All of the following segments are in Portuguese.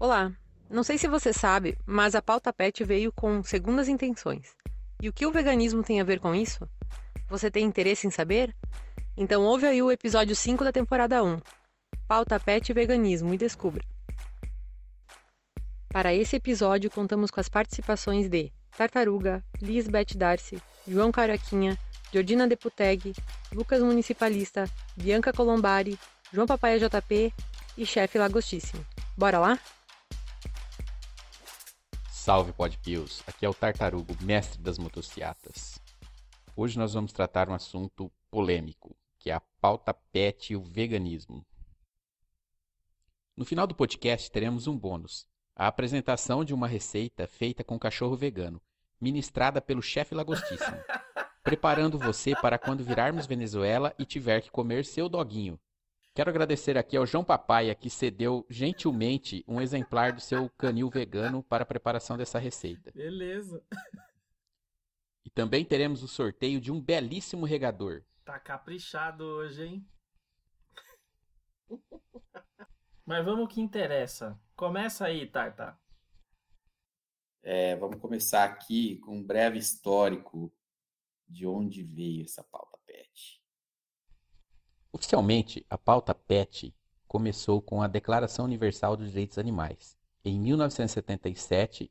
Olá! Não sei se você sabe, mas a pauta PET veio com segundas intenções. E o que o veganismo tem a ver com isso? Você tem interesse em saber? Então ouve aí o episódio 5 da temporada 1. Pauta PET veganismo e descubra. Para esse episódio contamos com as participações de Tartaruga, Lisbeth Darcy, João Caraquinha, Jordina Deputeg, Lucas Municipalista, Bianca Colombari, João Papaia JP e Chefe Lagostíssimo. Bora lá? Salve Podpios, aqui é o Tartarugo, mestre das motociatas. Hoje nós vamos tratar um assunto polêmico, que é a pauta PET e o veganismo. No final do podcast teremos um bônus, a apresentação de uma receita feita com cachorro vegano, ministrada pelo chefe Lagostíssimo, preparando você para quando virarmos Venezuela e tiver que comer seu doguinho, Quero agradecer aqui ao João Papaia, que cedeu gentilmente um exemplar do seu canil vegano para a preparação dessa receita. Beleza. E também teremos o sorteio de um belíssimo regador. Tá caprichado hoje, hein? Mas vamos ao que interessa. Começa aí, Tarta. É, vamos começar aqui com um breve histórico de onde veio essa pauta. Oficialmente, a pauta PET começou com a Declaração Universal dos Direitos Animais, em 1977,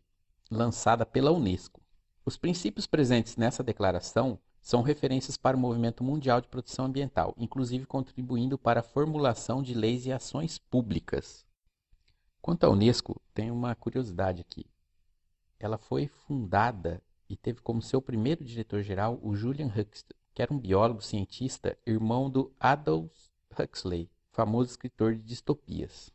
lançada pela Unesco. Os princípios presentes nessa declaração são referências para o movimento mundial de proteção ambiental, inclusive contribuindo para a formulação de leis e ações públicas. Quanto à Unesco, tem uma curiosidade aqui. Ela foi fundada e teve como seu primeiro diretor-geral o Julian Huxley, que era um biólogo cientista, irmão do Aldous Huxley, famoso escritor de distopias.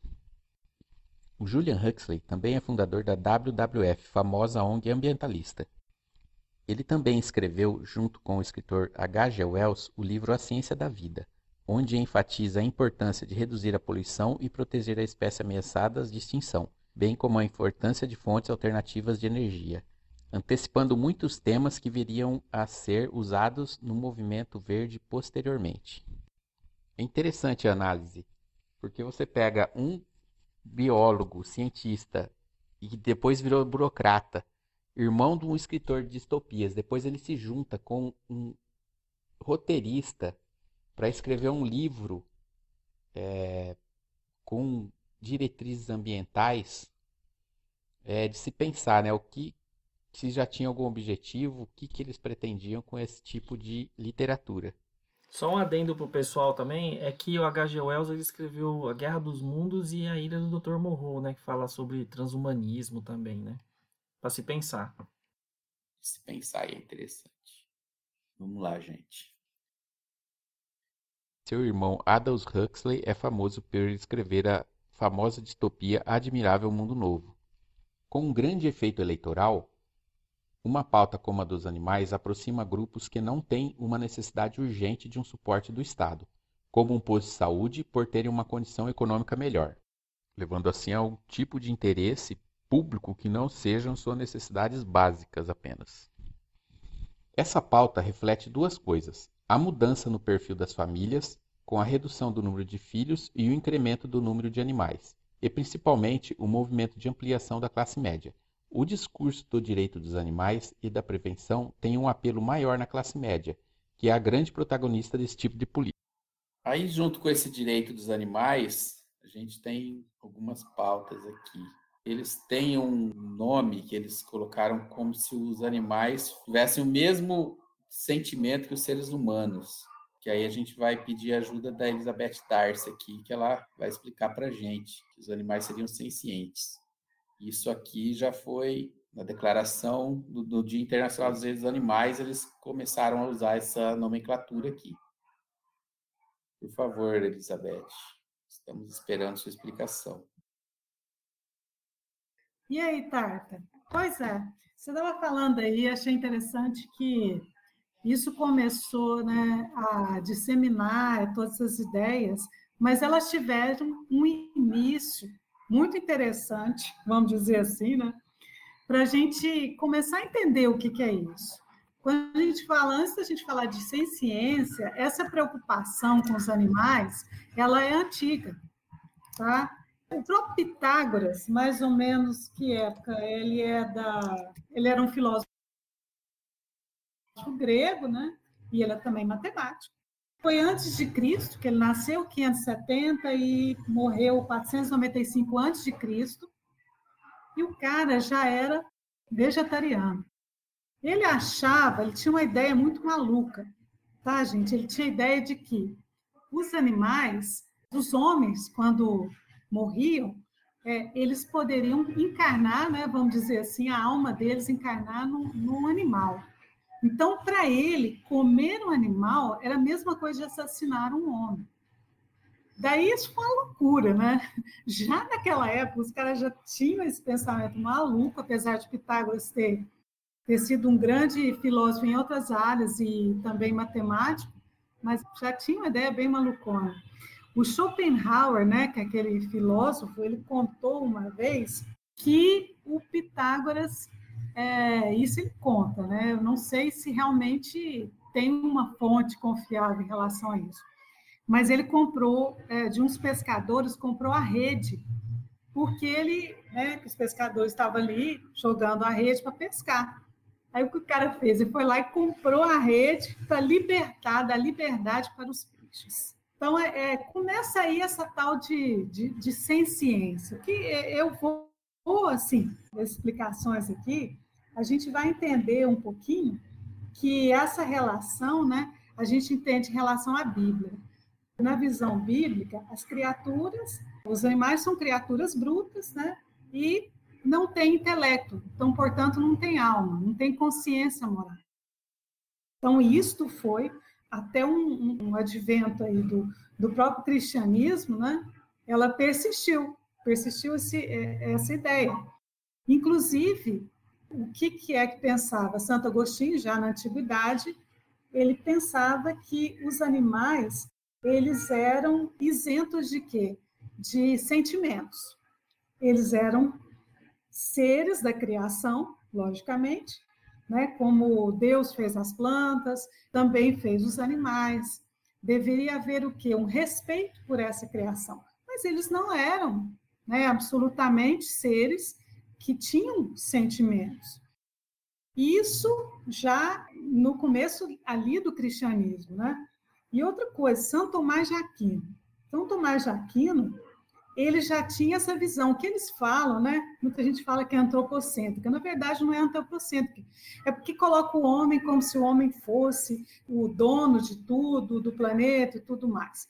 O Julian Huxley também é fundador da WWF, famosa ONG ambientalista. Ele também escreveu, junto com o escritor H. G. Wells, o livro A Ciência da Vida, onde enfatiza a importância de reduzir a poluição e proteger a espécie ameaçadas de extinção, bem como a importância de fontes alternativas de energia, antecipando muitos temas que viriam a ser usados no movimento verde posteriormente. É interessante a análise, porque você pega um biólogo, cientista, e depois virou burocrata, irmão de um escritor de distopias, depois ele se junta com um roteirista para escrever um livro é, com diretrizes ambientais é, de se pensar né, o que, se já tinha algum objetivo, o que, que eles pretendiam com esse tipo de literatura. Só um adendo pro pessoal também, é que o H.G. Wells ele escreveu A Guerra dos Mundos e A Ilha do Dr. Morro, né, que fala sobre transhumanismo também, né? Para se pensar. Se pensar é interessante. Vamos lá, gente. Seu irmão Aldous Huxley é famoso por escrever a famosa distopia Admirável Mundo Novo. Com um grande efeito eleitoral, uma pauta como a dos animais aproxima grupos que não têm uma necessidade urgente de um suporte do Estado, como um posto de saúde por terem uma condição econômica melhor, levando assim a um tipo de interesse público que não sejam suas necessidades básicas apenas. Essa pauta reflete duas coisas: a mudança no perfil das famílias, com a redução do número de filhos e o incremento do número de animais, e principalmente o movimento de ampliação da classe média, o discurso do direito dos animais e da prevenção tem um apelo maior na classe média, que é a grande protagonista desse tipo de política. Aí, junto com esse direito dos animais, a gente tem algumas pautas aqui. Eles têm um nome que eles colocaram como se os animais tivessem o mesmo sentimento que os seres humanos. Que aí a gente vai pedir ajuda da Elizabeth Darcy aqui, que ela vai explicar para gente que os animais seriam sencientes. Isso aqui já foi na declaração do, do Dia Internacional dos Direitos dos Animais, eles começaram a usar essa nomenclatura aqui. Por favor, Elizabeth, estamos esperando sua explicação. E aí, Tarta? Pois é, você estava falando aí, achei interessante que isso começou né, a disseminar todas essas ideias, mas elas tiveram um início muito interessante, vamos dizer assim, né? Para a gente começar a entender o que, que é isso. Quando a gente fala, antes da gente falar de ciência, essa preocupação com os animais, ela é antiga, tá? O próprio Pitágoras, mais ou menos que época? Ele é da, ele era um filósofo grego, né? E ele é também matemático. Foi antes de Cristo, que ele nasceu 570 e morreu 495 antes de Cristo. E o cara já era vegetariano. Ele achava, ele tinha uma ideia muito maluca, tá, gente? Ele tinha a ideia de que os animais, os homens, quando morriam, é, eles poderiam encarnar, né, vamos dizer assim, a alma deles encarnar num, num animal. Então, para ele, comer um animal era a mesma coisa de assassinar um homem. Daí isso foi uma loucura, né? Já naquela época, os caras já tinham esse pensamento maluco, apesar de Pitágoras ter, ter sido um grande filósofo em outras áreas e também matemático, mas já tinha uma ideia bem malucona. O Schopenhauer, né, que é aquele filósofo, ele contou uma vez que o Pitágoras, é, isso ele conta, né? Eu não sei se realmente tem uma fonte confiável em relação a isso, mas ele comprou é, de uns pescadores, comprou a rede, porque ele, né, que os pescadores estavam ali jogando a rede para pescar. Aí o que o cara fez? Ele foi lá e comprou a rede para libertar, da liberdade para os peixes. Então, é, é, começa aí essa tal de, de, de ciência, que eu vou, vou, assim, explicações aqui, a gente vai entender um pouquinho que essa relação, né, a gente entende em relação à Bíblia. Na visão bíblica, as criaturas, os animais são criaturas brutas, né, e não têm intelecto, então, portanto, não tem alma, não tem consciência moral. Então, isto foi até um, um advento aí do, do próprio cristianismo, né? Ela persistiu, persistiu esse, é, essa ideia. Inclusive, o que, que é que pensava Santo Agostinho já na antiguidade? Ele pensava que os animais eles eram isentos de quê? De sentimentos. Eles eram seres da criação, logicamente, né? Como Deus fez as plantas, também fez os animais. Deveria haver o quê? Um respeito por essa criação. Mas eles não eram, né, absolutamente seres que tinham sentimentos. Isso já no começo ali do cristianismo, né? E outra coisa, São Tomás de Aquino. São Tomás de Aquino, ele já tinha essa visão. Que eles falam, né? Muita gente fala que é antropocêntrica. Na verdade, não é antropocêntrica. É porque coloca o homem como se o homem fosse o dono de tudo, do planeta e tudo mais.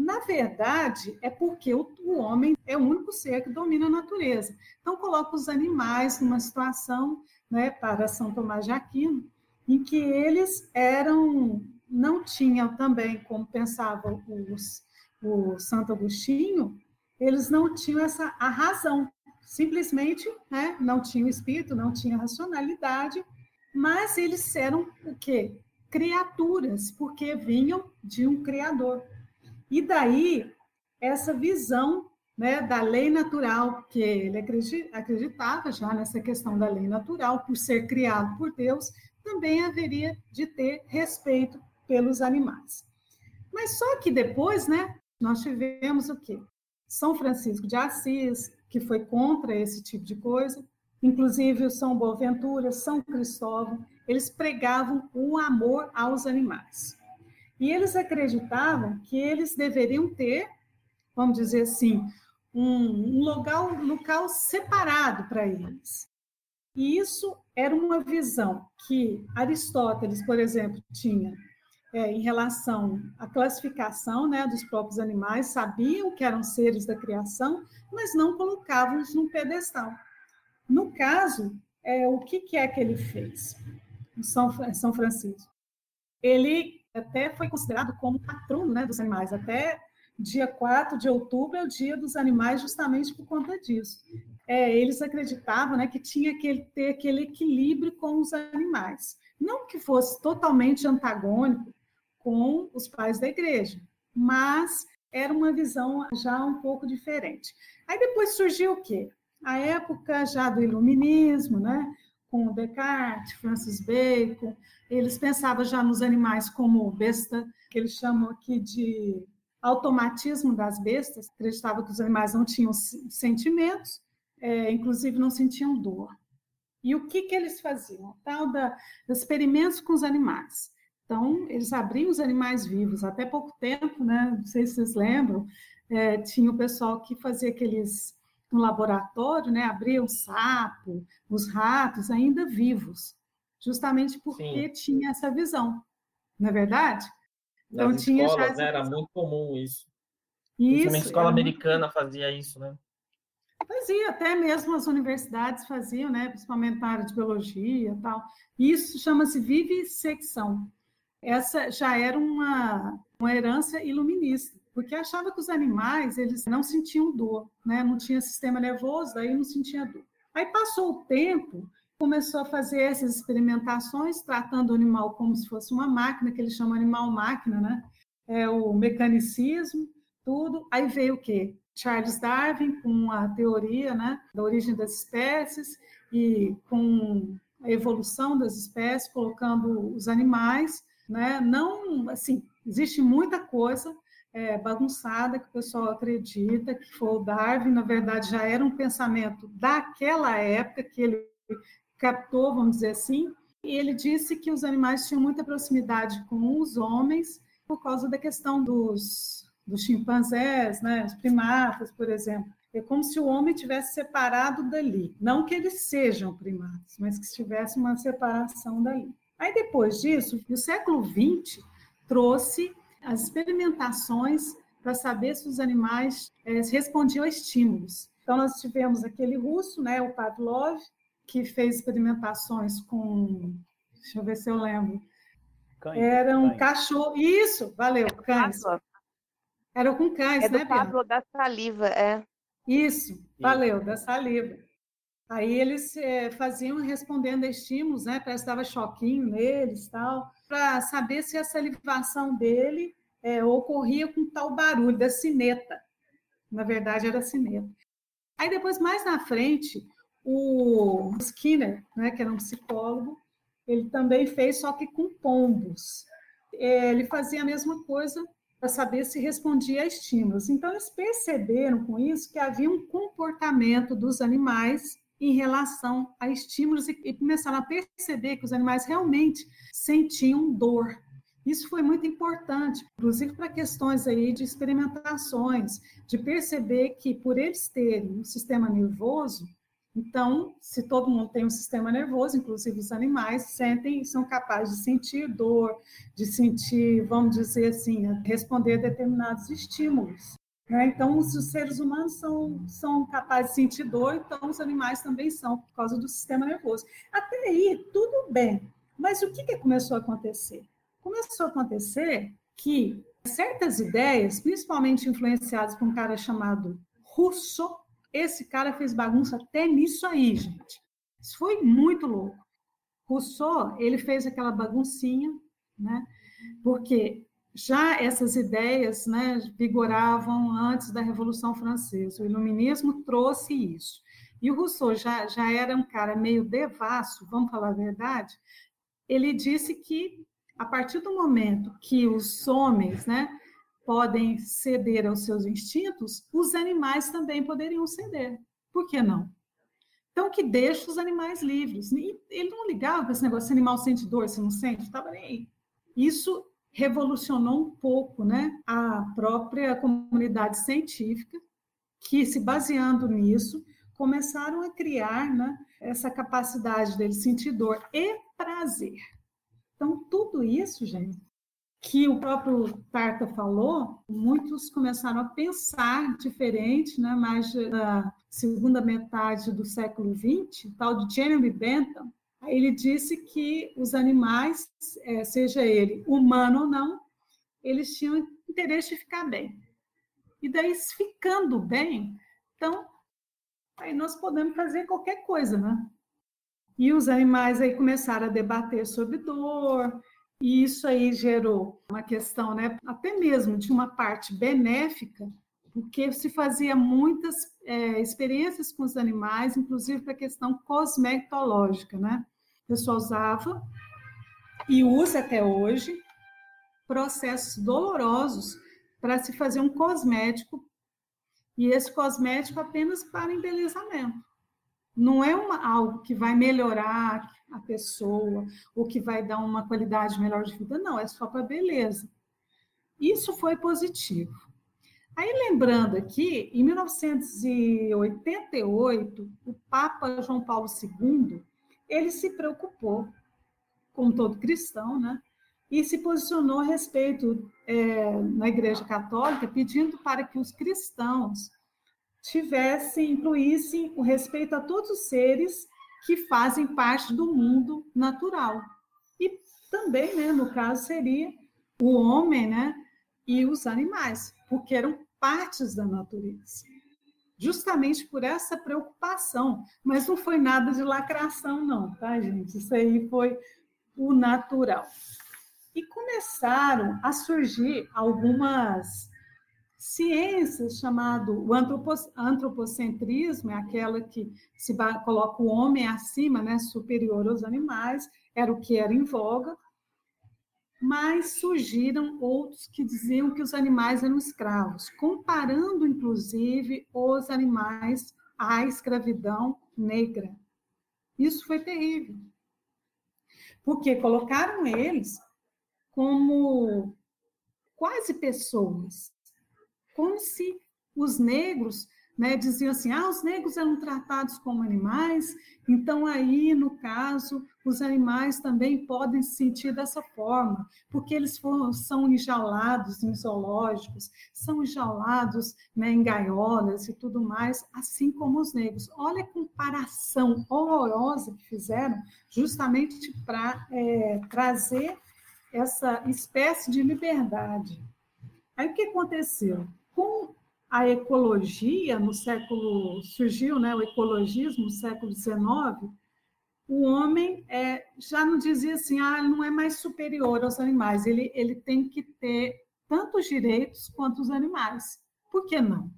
Na verdade, é porque o, o homem é o único ser que domina a natureza. Então, coloca os animais numa situação, né, para São Tomás de Aquino, em que eles eram, não tinham também, como pensava os, o Santo Agostinho, eles não tinham essa a razão, simplesmente né, não tinham espírito, não tinham racionalidade, mas eles eram o quê? Criaturas, porque vinham de um Criador. E daí, essa visão né, da lei natural, que ele acreditava já nessa questão da lei natural, por ser criado por Deus, também haveria de ter respeito pelos animais. Mas só que depois, né, nós tivemos o quê? São Francisco de Assis, que foi contra esse tipo de coisa, inclusive o São Boaventura, São Cristóvão, eles pregavam o amor aos animais. E eles acreditavam que eles deveriam ter, vamos dizer assim, um, um local, local separado para eles. E isso era uma visão que Aristóteles, por exemplo, tinha é, em relação à classificação né, dos próprios animais, sabiam que eram seres da criação, mas não colocavam-os num pedestal. No caso, é, o que, que é que ele fez? São, São Francisco. Ele até foi considerado como patrono né, dos animais, até dia 4 de outubro é o dia dos animais, justamente por conta disso. É, eles acreditavam né, que tinha que ter aquele equilíbrio com os animais. Não que fosse totalmente antagônico com os pais da igreja, mas era uma visão já um pouco diferente. Aí depois surgiu o quê? A época já do iluminismo, né? Com Descartes, Francis Bacon, eles pensavam já nos animais como besta, que eles chamam aqui de automatismo das bestas, acreditava que os animais não tinham sentimentos, é, inclusive não sentiam dor. E o que, que eles faziam? Tal da experimentos com os animais. Então, eles abriam os animais vivos. Até pouco tempo, né? Não sei se vocês lembram, é, tinha o pessoal que fazia aqueles no laboratório, né? Abria o sapo, os ratos ainda vivos, justamente porque Sim. tinha essa visão, não é verdade? Então Nas tinha escolas, já né, era muito comum isso. Isso. A escola americana fazia isso, né? Fazia, até mesmo as universidades faziam, né? Principalmente na área de biologia e tal. Isso chama-se vivissecção. Essa já era uma, uma herança iluminista, porque achava que os animais eles não sentiam dor, né? Não tinha sistema nervoso, daí não sentia dor. Aí passou o tempo, começou a fazer essas experimentações, tratando o animal como se fosse uma máquina, que eles chamam animal-máquina, né? É o mecanicismo, tudo. Aí veio o quê? Charles Darwin com a teoria né, da origem das espécies e com a evolução das espécies, colocando os animais, né? Não, assim, existe muita coisa é, bagunçada que o pessoal acredita que foi o Darwin, na verdade já era um pensamento daquela época que ele captou, vamos dizer assim, e ele disse que os animais tinham muita proximidade com os homens por causa da questão dos, dos chimpanzés, né, os primatas, por exemplo. É como se o homem tivesse separado dali. Não que eles sejam primatas, mas que tivesse uma separação dali. Aí, depois disso, o século XX trouxe as experimentações para saber se os animais é, respondiam a estímulos. Então, nós tivemos aquele russo, né, o Pavlov, que fez experimentações com. Deixa eu ver se eu lembro. Cães, Era um cães. cachorro. Isso, valeu, é cães. Era com cães, é né, Pablo da saliva, é. Isso, valeu, Isso. da saliva. Aí eles é, faziam respondendo a estímulos, né? Dava choquinho neles tal, para saber se a salivação dele é, ocorria com tal barulho da sineta. Na verdade, era sineta. Aí depois, mais na frente, o Skinner, né, que era um psicólogo, ele também fez, só que com pombos. É, ele fazia a mesma coisa para saber se respondia a estímulos. Então, eles perceberam com isso que havia um comportamento dos animais em relação a estímulos e, e começaram a perceber que os animais realmente sentiam dor. Isso foi muito importante, inclusive para questões aí de experimentações, de perceber que por eles terem um sistema nervoso, então, se todo mundo tem um sistema nervoso, inclusive os animais, sentem, são capazes de sentir dor, de sentir, vamos dizer assim, responder a determinados estímulos. Né? Então, os, seres humanos são, são capazes de sentir dor, então os animais também são, por causa do sistema nervoso. Até aí, tudo bem. Mas o que, que começou a acontecer? Começou a acontecer que certas ideias, principalmente influenciadas por um cara chamado Rousseau, esse cara fez bagunça até nisso aí, gente. Isso foi muito louco. Rousseau, ele fez aquela baguncinha, né? Porque já essas ideias, né, vigoravam antes da Revolução Francesa. O iluminismo trouxe isso. E o Rousseau já, já era um cara meio devasso, vamos falar a verdade. Ele disse que a partir do momento que os homens, né, podem ceder aos seus instintos, os animais também poderiam ceder. Por que não? Então, que deixa os animais livres. Ele não ligava para esse negócio, se animal sente dor, se não sente, estava nem aí. Isso revolucionou um pouco né, a própria comunidade científica, que, se baseando nisso, começaram a criar né, essa capacidade dele sentir dor e prazer. Então, tudo isso, gente, que o próprio Tarta falou, muitos começaram a pensar diferente, né? mais na segunda metade do século XX, tal de Jeremy Bentham, ele disse que os animais, é, seja ele humano ou não, eles tinham interesse de ficar bem. E daí, ficando bem, então, aí nós podemos fazer qualquer coisa, né? E os animais aí começaram a debater sobre dor, e isso aí gerou uma questão, né, até mesmo de uma parte benéfica, porque se fazia muitas é, experiências com os animais, inclusive para a questão cosmetológica, né? O pessoal usava e usa até hoje processos dolorosos para se fazer um cosmético, e esse cosmético apenas para embelezamento. Não é uma, algo que vai melhorar a pessoa, ou que vai dar uma qualidade melhor de vida, não, é só para beleza. Isso foi positivo. Aí, lembrando aqui, em 1988, o Papa João Paulo II, ele se preocupou, como todo cristão, né? E se posicionou a respeito é, na Igreja Católica, pedindo para que os cristãos tivessem, incluíssem o respeito a todos os seres que fazem parte do mundo natural. E também, né, no caso, seria o homem, né, e os animais, porque eram partes da natureza. Justamente por essa preocupação, mas não foi nada de lacração, não, tá, gente? Isso aí foi o natural. E começaram a surgir algumas ciências chamado o antropocentrismo, é aquela que se coloca o homem acima, né, superior aos animais, era o que era em voga, mas surgiram outros que diziam que os animais eram escravos, comparando inclusive os animais à escravidão negra. Isso foi terrível. Porque colocaram eles como quase pessoas, como se os negros né, diziam assim, ah, os negros eram tratados como animais, então aí, no caso, os animais também podem se sentir dessa forma, porque eles foram, são enjaulados em zoológicos, são enjaulados né, em gaiolas e tudo mais, assim como os negros. Olha a comparação horrorosa que fizeram, justamente para é, trazer essa espécie de liberdade. Aí o que aconteceu? Com a ecologia no século surgiu, né, o ecologismo no século XIX, o homem é, já não dizia assim, ah, não é mais superior aos animais, ele, ele tem que ter tantos direitos quanto os animais. Por que não?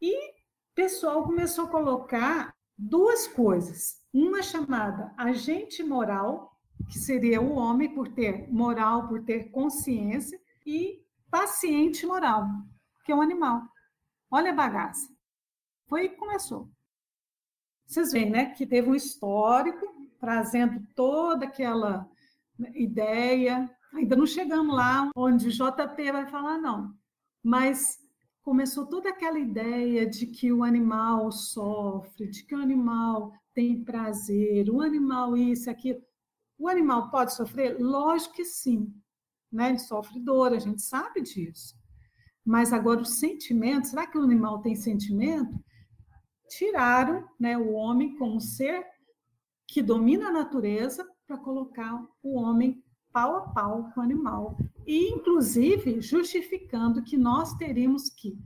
E o pessoal começou a colocar duas coisas. Uma chamada agente moral, que seria o homem por ter moral, por ter consciência, e paciente moral, que é o animal. Olha a bagaça. Foi que começou. Vocês veem, né, que teve um histórico trazendo toda aquela ideia. Ainda não chegamos lá onde o JP vai falar, não. Mas começou toda aquela ideia de que o animal sofre, de que o animal tem prazer, o animal isso, aquilo. O animal pode sofrer? Lógico que sim. Né? Ele sofre dor, a gente sabe disso. Mas agora os sentimentos, será que o animal tem sentimento? Tiraram né, o homem como ser que domina a natureza para colocar o homem pau a pau com o animal. E, inclusive, justificando que nós teríamos que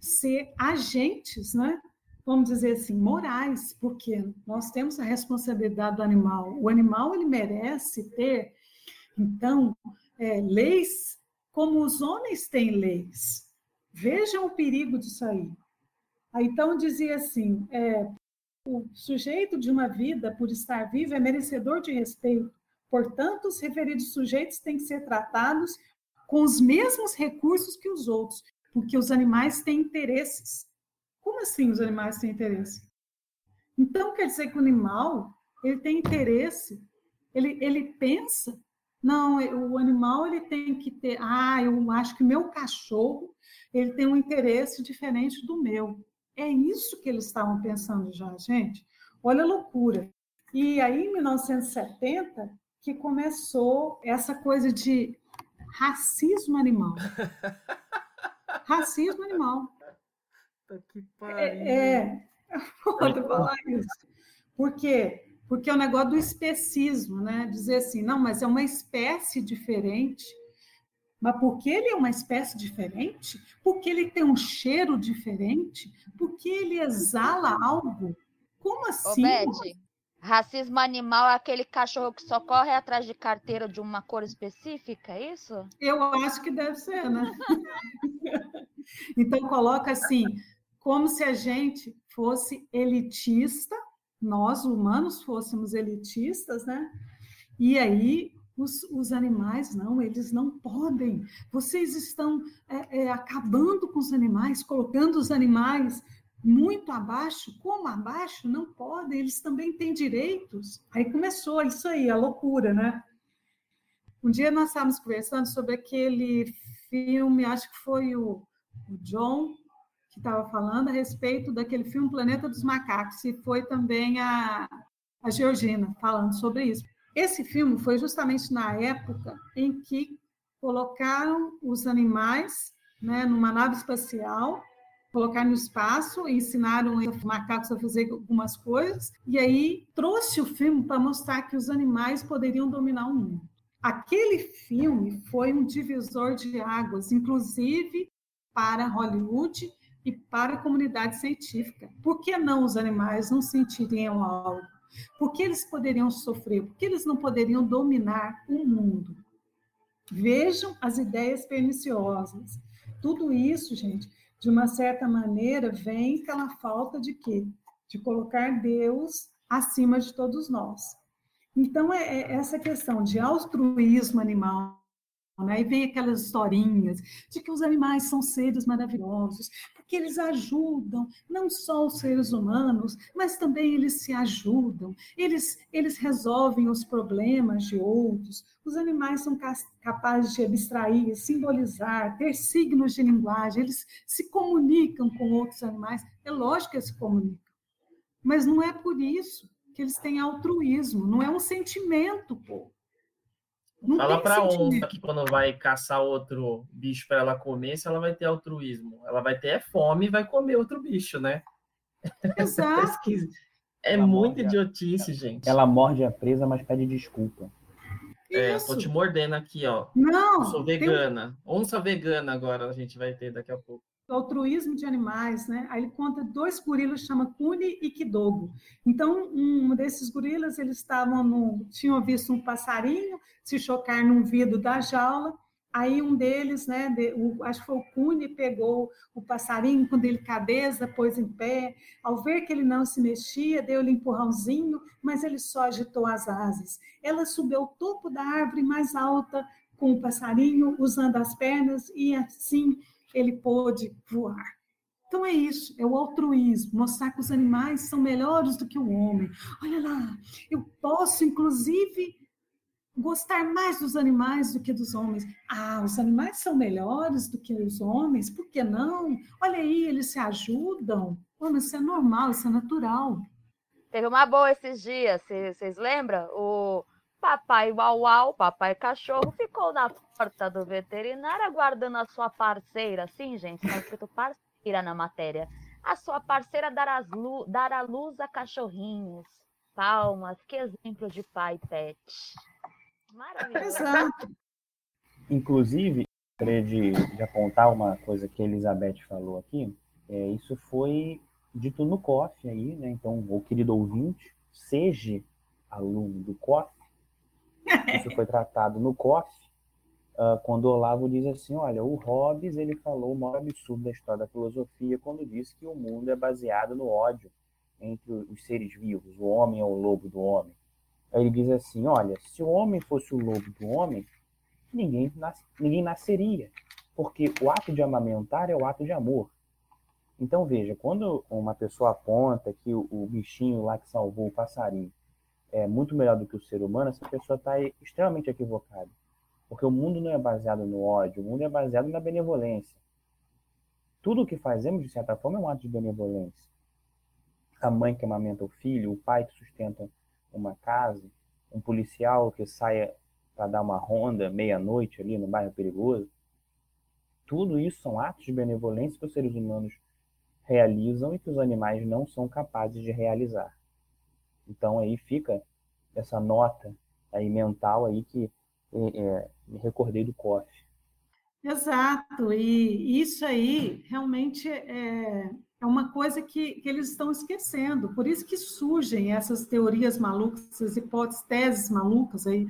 ser agentes, né? vamos dizer assim, morais, porque nós temos a responsabilidade do animal. O animal ele merece ter, então, é, leis como os homens têm leis. Vejam o perigo disso aí. Então, dizia assim: é, o sujeito de uma vida, por estar vivo, é merecedor de respeito. Portanto, os referidos sujeitos têm que ser tratados com os mesmos recursos que os outros, porque os animais têm interesses. Como assim os animais têm interesse? Então, quer dizer que o animal ele tem interesse, ele, ele pensa não, o animal ele tem que ter. Ah, eu acho que o meu cachorro ele tem um interesse diferente do meu. É isso que eles estavam pensando já, gente. Olha a loucura. E aí, em 1970, que começou essa coisa de racismo animal. racismo animal. Tá que pariu. É, é. Pode falar isso. Por quê? Porque é o negócio do especismo, né? Dizer assim, não, mas é uma espécie diferente. Mas por que ele é uma espécie diferente? Porque ele tem um cheiro diferente? Porque ele exala algo? Como assim? Beth, racismo animal é aquele cachorro que só corre atrás de carteira de uma cor específica, é isso? Eu acho que deve ser, né? então coloca assim, como se a gente fosse elitista nós humanos fôssemos elitistas, né? E aí os, os, animais, não, eles não podem. Vocês estão é, é, acabando com os animais, colocando os animais muito abaixo. Como abaixo? Não podem, eles também têm direitos. Aí começou isso aí, a loucura, né? Um dia nós estávamos conversando sobre aquele filme, acho que foi o, o John que estava falando a respeito daquele filme Planeta dos Macacos, e foi também a, a Georgina falando sobre isso. Esse filme foi justamente na época em que colocaram os animais né, numa nave espacial, colocaram no espaço, ensinaram os macacos a fazer algumas coisas, e aí trouxe o filme para mostrar que os animais poderiam dominar o mundo. Aquele filme foi um divisor de águas, inclusive para Hollywood e para a comunidade científica. Por que não os animais não sentiriam algo? Por que eles poderiam sofrer? Por que eles não poderiam dominar o mundo? Vejam as ideias perniciosas. Tudo isso, gente, de uma certa maneira, vem pela falta de quê? De colocar Deus acima de todos nós. Então, é, é essa questão de altruísmo animal, né? E vem aquelas historinhas de que os animais são seres maravilhosos, porque eles ajudam não só os seres humanos, mas também eles se ajudam, eles, eles resolvem os problemas de outros. Os animais são capazes de abstrair, simbolizar, ter signos de linguagem, eles se comunicam com outros animais. É lógico que eles se comunicam, mas não é por isso que eles têm altruísmo, não é um sentimento, pô. Não Fala para onça que quando vai caçar outro bicho para ela comer, se ela vai ter altruísmo. Ela vai ter fome e vai comer outro bicho, né? Exato. é ela muita idiotice, a... gente. Ela morde a presa, mas pede desculpa. É, Isso. tô te mordendo aqui, ó. Não. Eu sou vegana. Tem... Onça vegana agora a gente vai ter daqui a pouco altruísmo de animais, né? Aí ele conta dois gorilas chama Kuni e Kidogo. Então, um desses gorilas, eles estavam no, tinham visto um passarinho se chocar num vidro da jaula. Aí um deles, né, de, o, acho que foi o Kuni, pegou o passarinho com delicadeza, pôs em pé. Ao ver que ele não se mexia, deu-lhe um empurrãozinho, mas ele só agitou as asas. Ela subiu ao topo da árvore mais alta com o passarinho, usando as pernas, e assim ele pôde voar. Então é isso, é o altruísmo, mostrar que os animais são melhores do que o homem. Olha lá, eu posso, inclusive, gostar mais dos animais do que dos homens. Ah, os animais são melhores do que os homens, por que não? Olha aí, eles se ajudam. Oh, isso é normal, isso é natural. Teve uma boa esses dias, vocês lembram? O Papai Uau Uau, papai cachorro, ficou na porta do veterinário aguardando a sua parceira. Sim, gente, está escrito parceira na matéria. A sua parceira dar, as lu dar a luz a cachorrinhos. Palmas, que exemplo de pai pet. Maravilhoso. Exato. Inclusive, gostaria de, de, apontar uma coisa que a Elizabeth falou aqui. É, isso foi dito no COF aí, né? Então, o querido ouvinte, seja aluno do COF, isso foi tratado no COF, uh, quando Olavo diz assim, olha, o Hobbes ele falou o maior absurdo da história da filosofia quando disse que o mundo é baseado no ódio entre os seres vivos, o homem é o lobo do homem. Aí ele diz assim, olha, se o homem fosse o lobo do homem, ninguém, nas, ninguém nasceria, porque o ato de amamentar é o ato de amor. Então veja, quando uma pessoa aponta que o, o bichinho lá que salvou o passarinho é muito melhor do que o ser humano, essa pessoa está extremamente equivocada. Porque o mundo não é baseado no ódio, o mundo é baseado na benevolência. Tudo o que fazemos, de certa forma, é um ato de benevolência. A mãe que amamenta o filho, o pai que sustenta uma casa, um policial que saia para dar uma ronda meia-noite ali no bairro perigoso. Tudo isso são atos de benevolência que os seres humanos realizam e que os animais não são capazes de realizar. Então aí fica essa nota aí mental aí que é, é me recordei do COF. Exato, e isso aí realmente é, é uma coisa que, que eles estão esquecendo, por isso que surgem essas teorias malucas, essas hipóteses, teses malucas aí.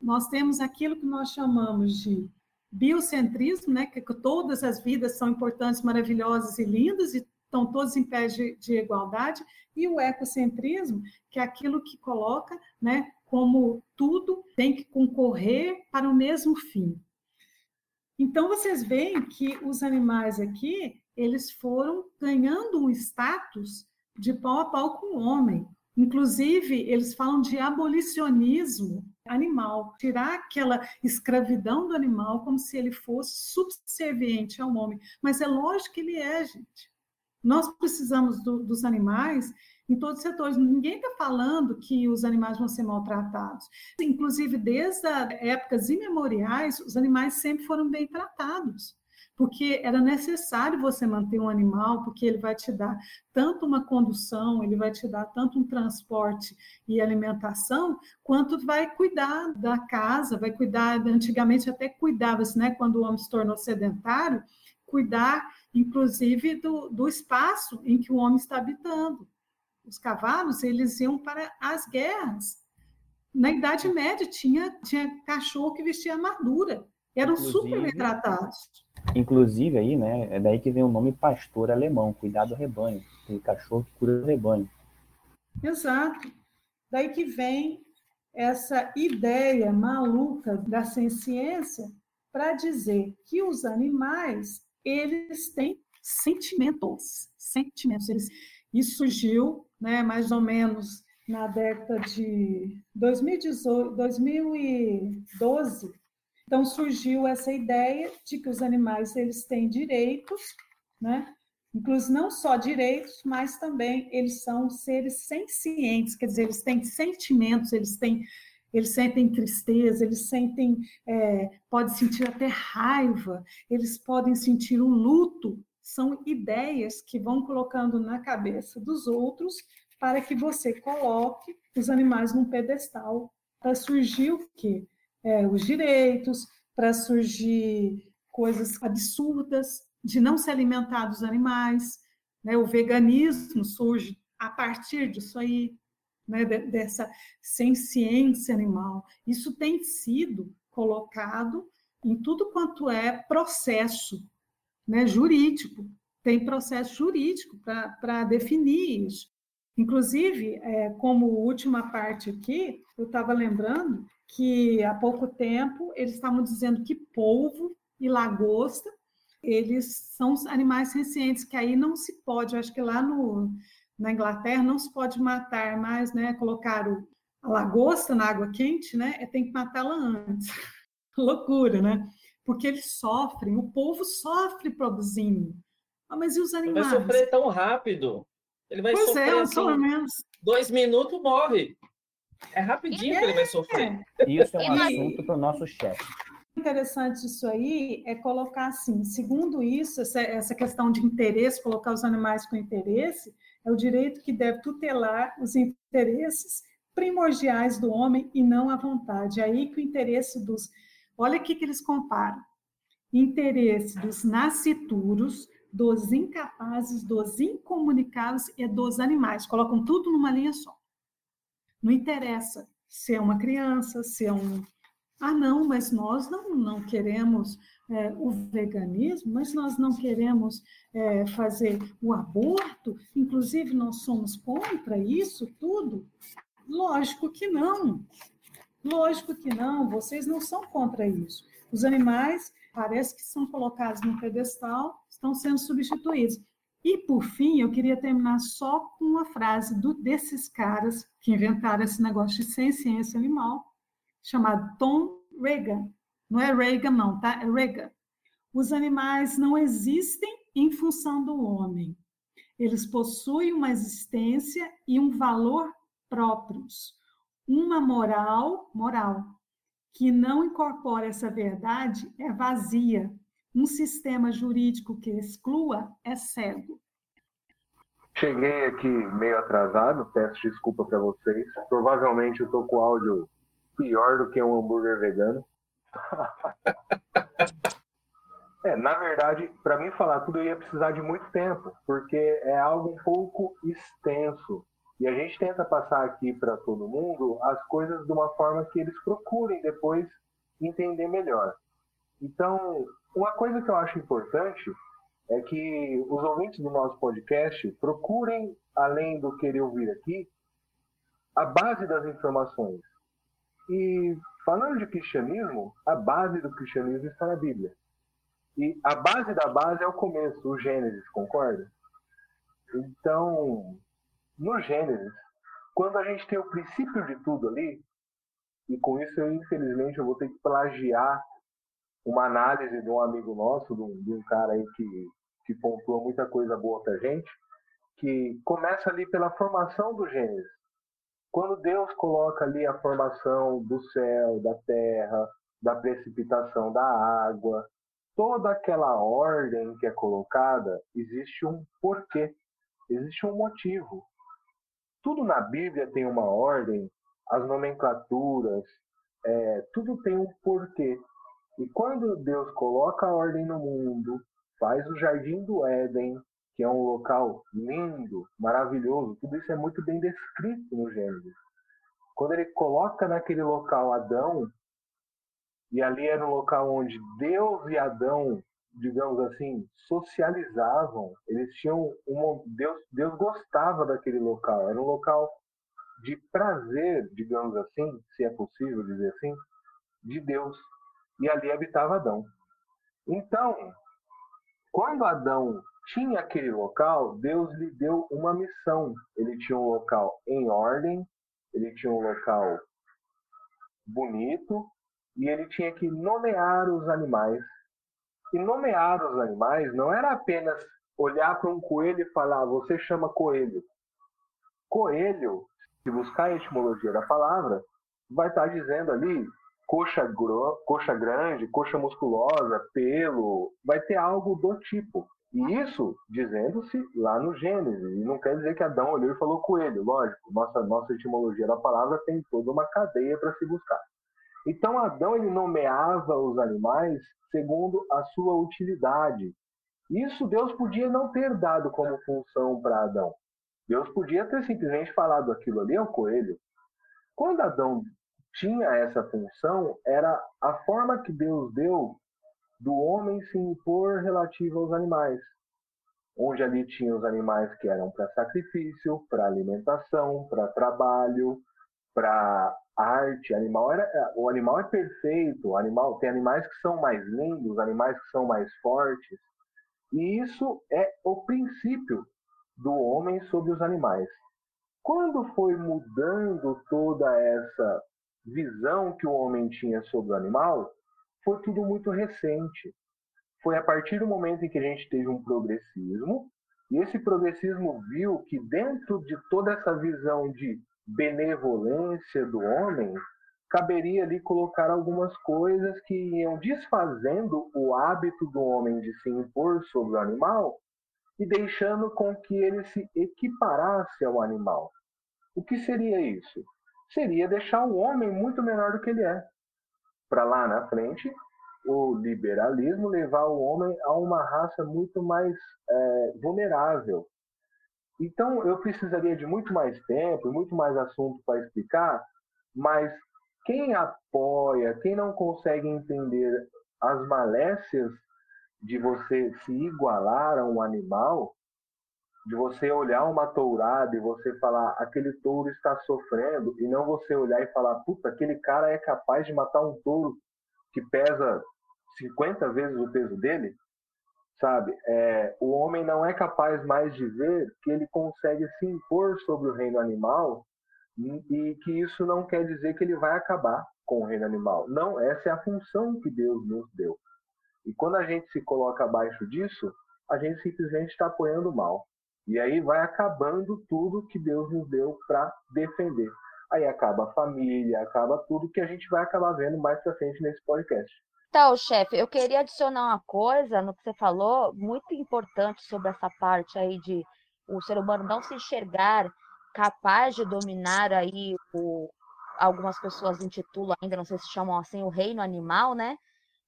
Nós temos aquilo que nós chamamos de biocentrismo, né, que todas as vidas são importantes, maravilhosas e lindas, e estão todos em pé de, de igualdade, e o ecocentrismo, que é aquilo que coloca né, como tudo tem que concorrer para o mesmo fim. Então, vocês veem que os animais aqui, eles foram ganhando um status de pau a pau com o homem. Inclusive, eles falam de abolicionismo animal, tirar aquela escravidão do animal como se ele fosse subserviente ao homem. Mas é lógico que ele é, gente. Nós precisamos do, dos animais em todos os setores. Ninguém está falando que os animais vão ser maltratados. Inclusive, desde épocas imemoriais, os animais sempre foram bem tratados porque era necessário você manter um animal, porque ele vai te dar tanto uma condução, ele vai te dar tanto um transporte e alimentação, quanto vai cuidar da casa, vai cuidar, antigamente até cuidava-se, né, quando o homem se tornou sedentário, cuidar, inclusive, do, do espaço em que o homem está habitando. Os cavalos, eles iam para as guerras. Na Idade Média, tinha, tinha cachorro que vestia armadura, eram Inclusive, super bem tratados. Inclusive aí, né, é daí que vem o nome pastor alemão, cuidar do rebanho, aquele cachorro que cura o rebanho. Exato. Daí que vem essa ideia maluca da ciência para dizer que os animais, eles têm sentimentos, sentimentos. Eles, isso surgiu, né, mais ou menos na década de 2018, 2012, então surgiu essa ideia de que os animais eles têm direitos, né? Inclusive não só direitos, mas também eles são seres sencientes, quer dizer, eles têm sentimentos, eles têm eles sentem tristeza, eles sentem, é, podem sentir até raiva, eles podem sentir um luto. São ideias que vão colocando na cabeça dos outros para que você coloque os animais num pedestal para surgir o quê? é, os direitos, para surgir coisas absurdas de não se alimentar dos animais. Né? O veganismo surge a partir disso aí, né? dessa ciência animal. Isso tem sido colocado em tudo quanto é processo né, jurídico. Tem processo jurídico para definir isso. Inclusive, é, como última parte aqui, eu estava lembrando que há pouco tempo eles estavam dizendo que polvo e lagosta eles são animais sencientes que aí não se pode, eu acho que lá no, na Inglaterra não se pode matar mais, né? Colocar o, a lagosta na água quente, né? É, tem que matá-la antes. Loucura, né? Porque eles sofrem, o povo sofre produzindo. Ah, mas e os animais? Vai sofrer tão rápido. Ele vai pois sofrer é, assim, menos. dois minutos morre. É rapidinho que ele vai sofrer. Isso é um assunto para o nosso chefe. Interessante isso aí é colocar assim, segundo isso, essa, essa questão de interesse, colocar os animais com interesse, é o direito que deve tutelar os interesses primordiais do homem e não a vontade. É aí que o interesse dos. Olha aqui que eles comparam: interesse dos nascituros, dos incapazes, dos incomunicáveis e dos animais. Colocam tudo numa linha só. Não interessa se é uma criança, se é um. Ah, não, mas nós não, não queremos é, o veganismo, mas nós não queremos é, fazer o aborto, inclusive nós somos contra isso tudo. Lógico que não. Lógico que não, vocês não são contra isso. Os animais parece que são colocados no pedestal, estão sendo substituídos. E, por fim, eu queria terminar só com uma frase do, desses caras que inventaram esse negócio de ciência animal, chamado Tom Reagan. Não é Reagan, não, tá? É Reagan. Os animais não existem em função do homem. Eles possuem uma existência e um valor próprios. Uma moral, moral, que não incorpora essa verdade é vazia, um sistema jurídico que exclua é cego. Cheguei aqui meio atrasado, peço desculpa para vocês. Provavelmente eu tô com áudio pior do que um hambúrguer vegano. é, na verdade, para mim falar tudo eu ia precisar de muito tempo, porque é algo um pouco extenso. E a gente tenta passar aqui para todo mundo as coisas de uma forma que eles procurem depois entender melhor. Então, uma coisa que eu acho importante é que os ouvintes do nosso podcast procurem, além do querer ouvir aqui, a base das informações. E falando de cristianismo, a base do cristianismo está na Bíblia. E a base da base é o começo, o Gênesis, concorda? Então, no Gênesis, quando a gente tem o princípio de tudo ali, e com isso eu infelizmente eu vou ter que plagiar uma análise de um amigo nosso, de um, de um cara aí que, que pontua muita coisa boa pra gente, que começa ali pela formação do Gênesis. Quando Deus coloca ali a formação do céu, da terra, da precipitação da água, toda aquela ordem que é colocada, existe um porquê, existe um motivo. Tudo na Bíblia tem uma ordem, as nomenclaturas, é, tudo tem um porquê. E quando Deus coloca a ordem no mundo, faz o jardim do Éden, que é um local lindo, maravilhoso, tudo isso é muito bem descrito no Gênesis. Quando ele coloca naquele local Adão, e ali era um local onde Deus e Adão, digamos assim, socializavam, eles tinham um Deus, Deus gostava daquele local, era um local de prazer, digamos assim, se é possível dizer assim, de Deus. E ali habitava Adão. Então, quando Adão tinha aquele local, Deus lhe deu uma missão. Ele tinha um local em ordem, ele tinha um local bonito e ele tinha que nomear os animais. E nomear os animais não era apenas olhar para um coelho e falar, você chama coelho. Coelho, se buscar a etimologia da palavra, vai estar dizendo ali coxa, coxa grande, coxa musculosa, pelo, vai ter algo do tipo. E isso dizendo-se lá no Gênesis. E não quer dizer que Adão olhou e falou coelho, lógico. Nossa, nossa etimologia da palavra tem toda uma cadeia para se buscar. Então Adão ele nomeava os animais segundo a sua utilidade. Isso Deus podia não ter dado como função para Adão. Deus podia ter simplesmente falado aquilo ali é o coelho. Quando Adão tinha essa função, era a forma que Deus deu do homem se impor relativa aos animais, onde ali tinha os animais que eram para sacrifício, para alimentação, para trabalho, para arte. Animal era, o animal é perfeito, animal tem animais que são mais lindos, animais que são mais fortes. E isso é o princípio do homem sobre os animais. Quando foi mudando toda essa visão que o homem tinha sobre o animal, foi tudo muito recente. Foi a partir do momento em que a gente teve um progressismo, e esse progressismo viu que dentro de toda essa visão de benevolência do homem, caberia ali colocar algumas coisas que iam desfazendo o hábito do homem de se impor sobre o animal e deixando com que ele se equiparasse ao animal. O que seria isso? Seria deixar o homem muito menor do que ele é para lá na frente, o liberalismo levar o homem a uma raça muito mais é, vulnerável. Então, eu precisaria de muito mais tempo, muito mais assunto para explicar, mas quem apoia, quem não consegue entender as malécias de você se igualar a um animal, de você olhar uma tourada e você falar, aquele touro está sofrendo, e não você olhar e falar, puta, aquele cara é capaz de matar um touro que pesa 50 vezes o peso dele, sabe? É, o homem não é capaz mais de ver que ele consegue se impor sobre o reino animal e que isso não quer dizer que ele vai acabar com o reino animal. Não, essa é a função que Deus nos deu. E quando a gente se coloca abaixo disso, a gente simplesmente está apoiando mal. E aí vai acabando tudo que Deus nos deu para defender. Aí acaba a família, acaba tudo que a gente vai acabar vendo mais para frente nesse podcast. Então, chefe, eu queria adicionar uma coisa no que você falou, muito importante sobre essa parte aí de o ser humano não se enxergar capaz de dominar aí o algumas pessoas intitulam ainda, não sei se chamam assim, o reino animal, né?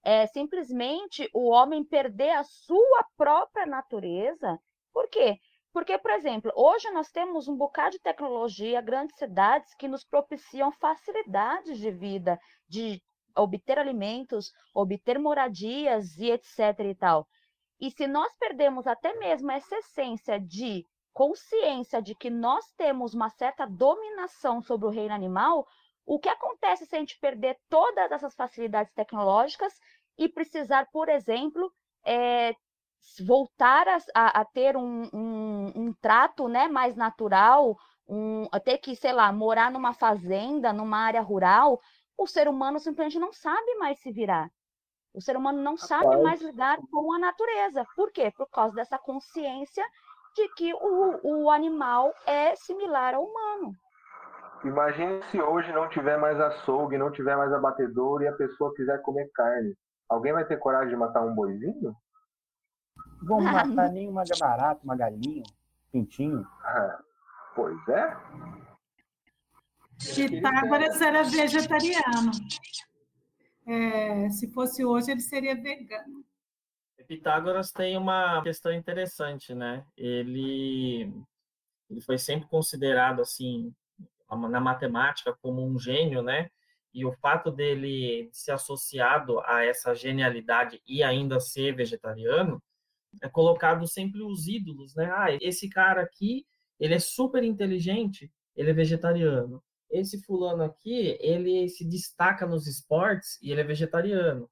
É simplesmente o homem perder a sua própria natureza. Por quê? Porque, por exemplo, hoje nós temos um bocado de tecnologia, grandes cidades que nos propiciam facilidades de vida, de obter alimentos, obter moradias e etc e tal. E se nós perdemos até mesmo essa essência de consciência de que nós temos uma certa dominação sobre o reino animal, o que acontece se a gente perder todas essas facilidades tecnológicas e precisar, por exemplo, é, voltar a, a, a ter um, um, um, trato né, mais natural, um, ter que, sei lá, morar numa fazenda, numa área rural, o ser humano simplesmente não sabe mais se virar. O ser humano não sabe mais lidar com a natureza. Por quê? Por causa dessa consciência de que o, o animal é similar ao humano. Imagine se hoje não tiver mais açougue, não tiver mais abatedor e a pessoa quiser comer carne. Alguém vai ter coragem de matar um boizinho? Vamos matar nem uma barata, uma galinha, um pintinho. Ah, pois é. Pitágoras era vegetariano. É, se fosse hoje, ele seria vegano. Pitágoras tem uma questão interessante, né? Ele, ele foi sempre considerado assim na matemática como um gênio, né? E o fato dele ser associado a essa genialidade e ainda ser vegetariano é colocado sempre os ídolos, né? Ah, esse cara aqui, ele é super inteligente, ele é vegetariano. Esse fulano aqui, ele se destaca nos esportes e ele é vegetariano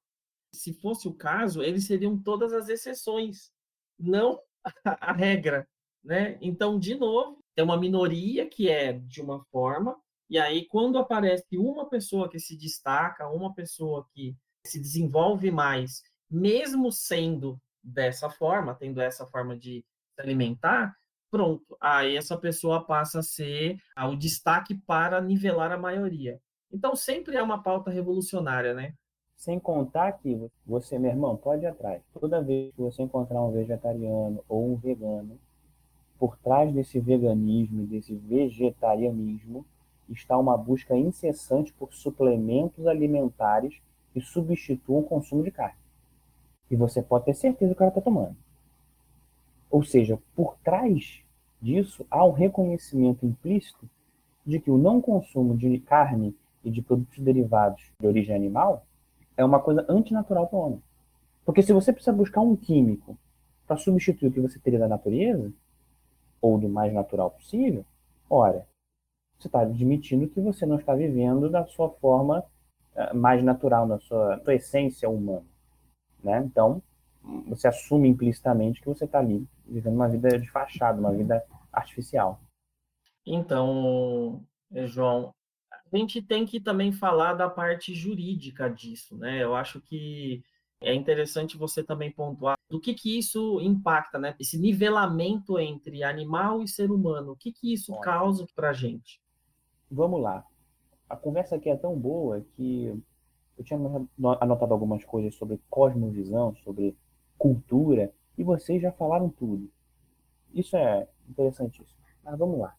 se fosse o caso, eles seriam todas as exceções, não a, regra, né? Então, de novo, tem uma minoria que é de uma forma, e aí quando aparece uma pessoa que se destaca, uma pessoa que se desenvolve mais, mesmo sendo dessa forma, tendo essa forma de se alimentar, pronto, aí essa pessoa passa a ser o destaque para nivelar a maioria. Então sempre é uma pauta revolucionária, né? Sem contar que você, meu irmão, pode ir atrás. Toda vez que você encontrar um vegetariano ou um vegano, por trás desse veganismo, desse vegetarianismo, está uma busca incessante por suplementos alimentares que substituam o consumo de carne. E você pode ter certeza que cara está tomando. Ou seja, por trás disso há um reconhecimento implícito de que o não consumo de carne e de produtos derivados de origem animal é uma coisa antinatural para o homem. Porque se você precisa buscar um químico para substituir o que você teria da natureza, ou do mais natural possível, ora, você está admitindo que você não está vivendo da sua forma uh, mais natural, na sua, sua essência humana. Né? Então, você assume implicitamente que você está ali vivendo uma vida de fachada, uma vida artificial. Então, João, a gente tem que também falar da parte jurídica disso, né? Eu acho que é interessante você também pontuar do que que isso impacta, né? Esse nivelamento entre animal e ser humano, o que que isso Olha. causa para a gente? Vamos lá. A conversa aqui é tão boa que eu tinha anotado algumas coisas sobre cosmovisão, sobre cultura, e vocês já falaram tudo. Isso é interessantíssimo. Mas vamos lá.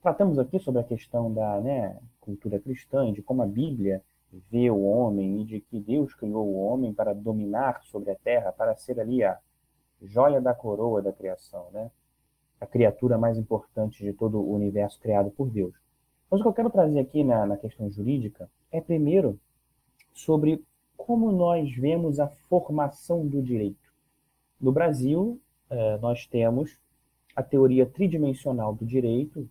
Tratamos aqui sobre a questão da né, cultura cristã, de como a Bíblia vê o homem e de que Deus criou o homem para dominar sobre a terra, para ser ali a joia da coroa da criação, né? a criatura mais importante de todo o universo criado por Deus. Mas o que eu quero trazer aqui na, na questão jurídica é, primeiro, sobre como nós vemos a formação do direito. No Brasil, eh, nós temos a teoria tridimensional do direito,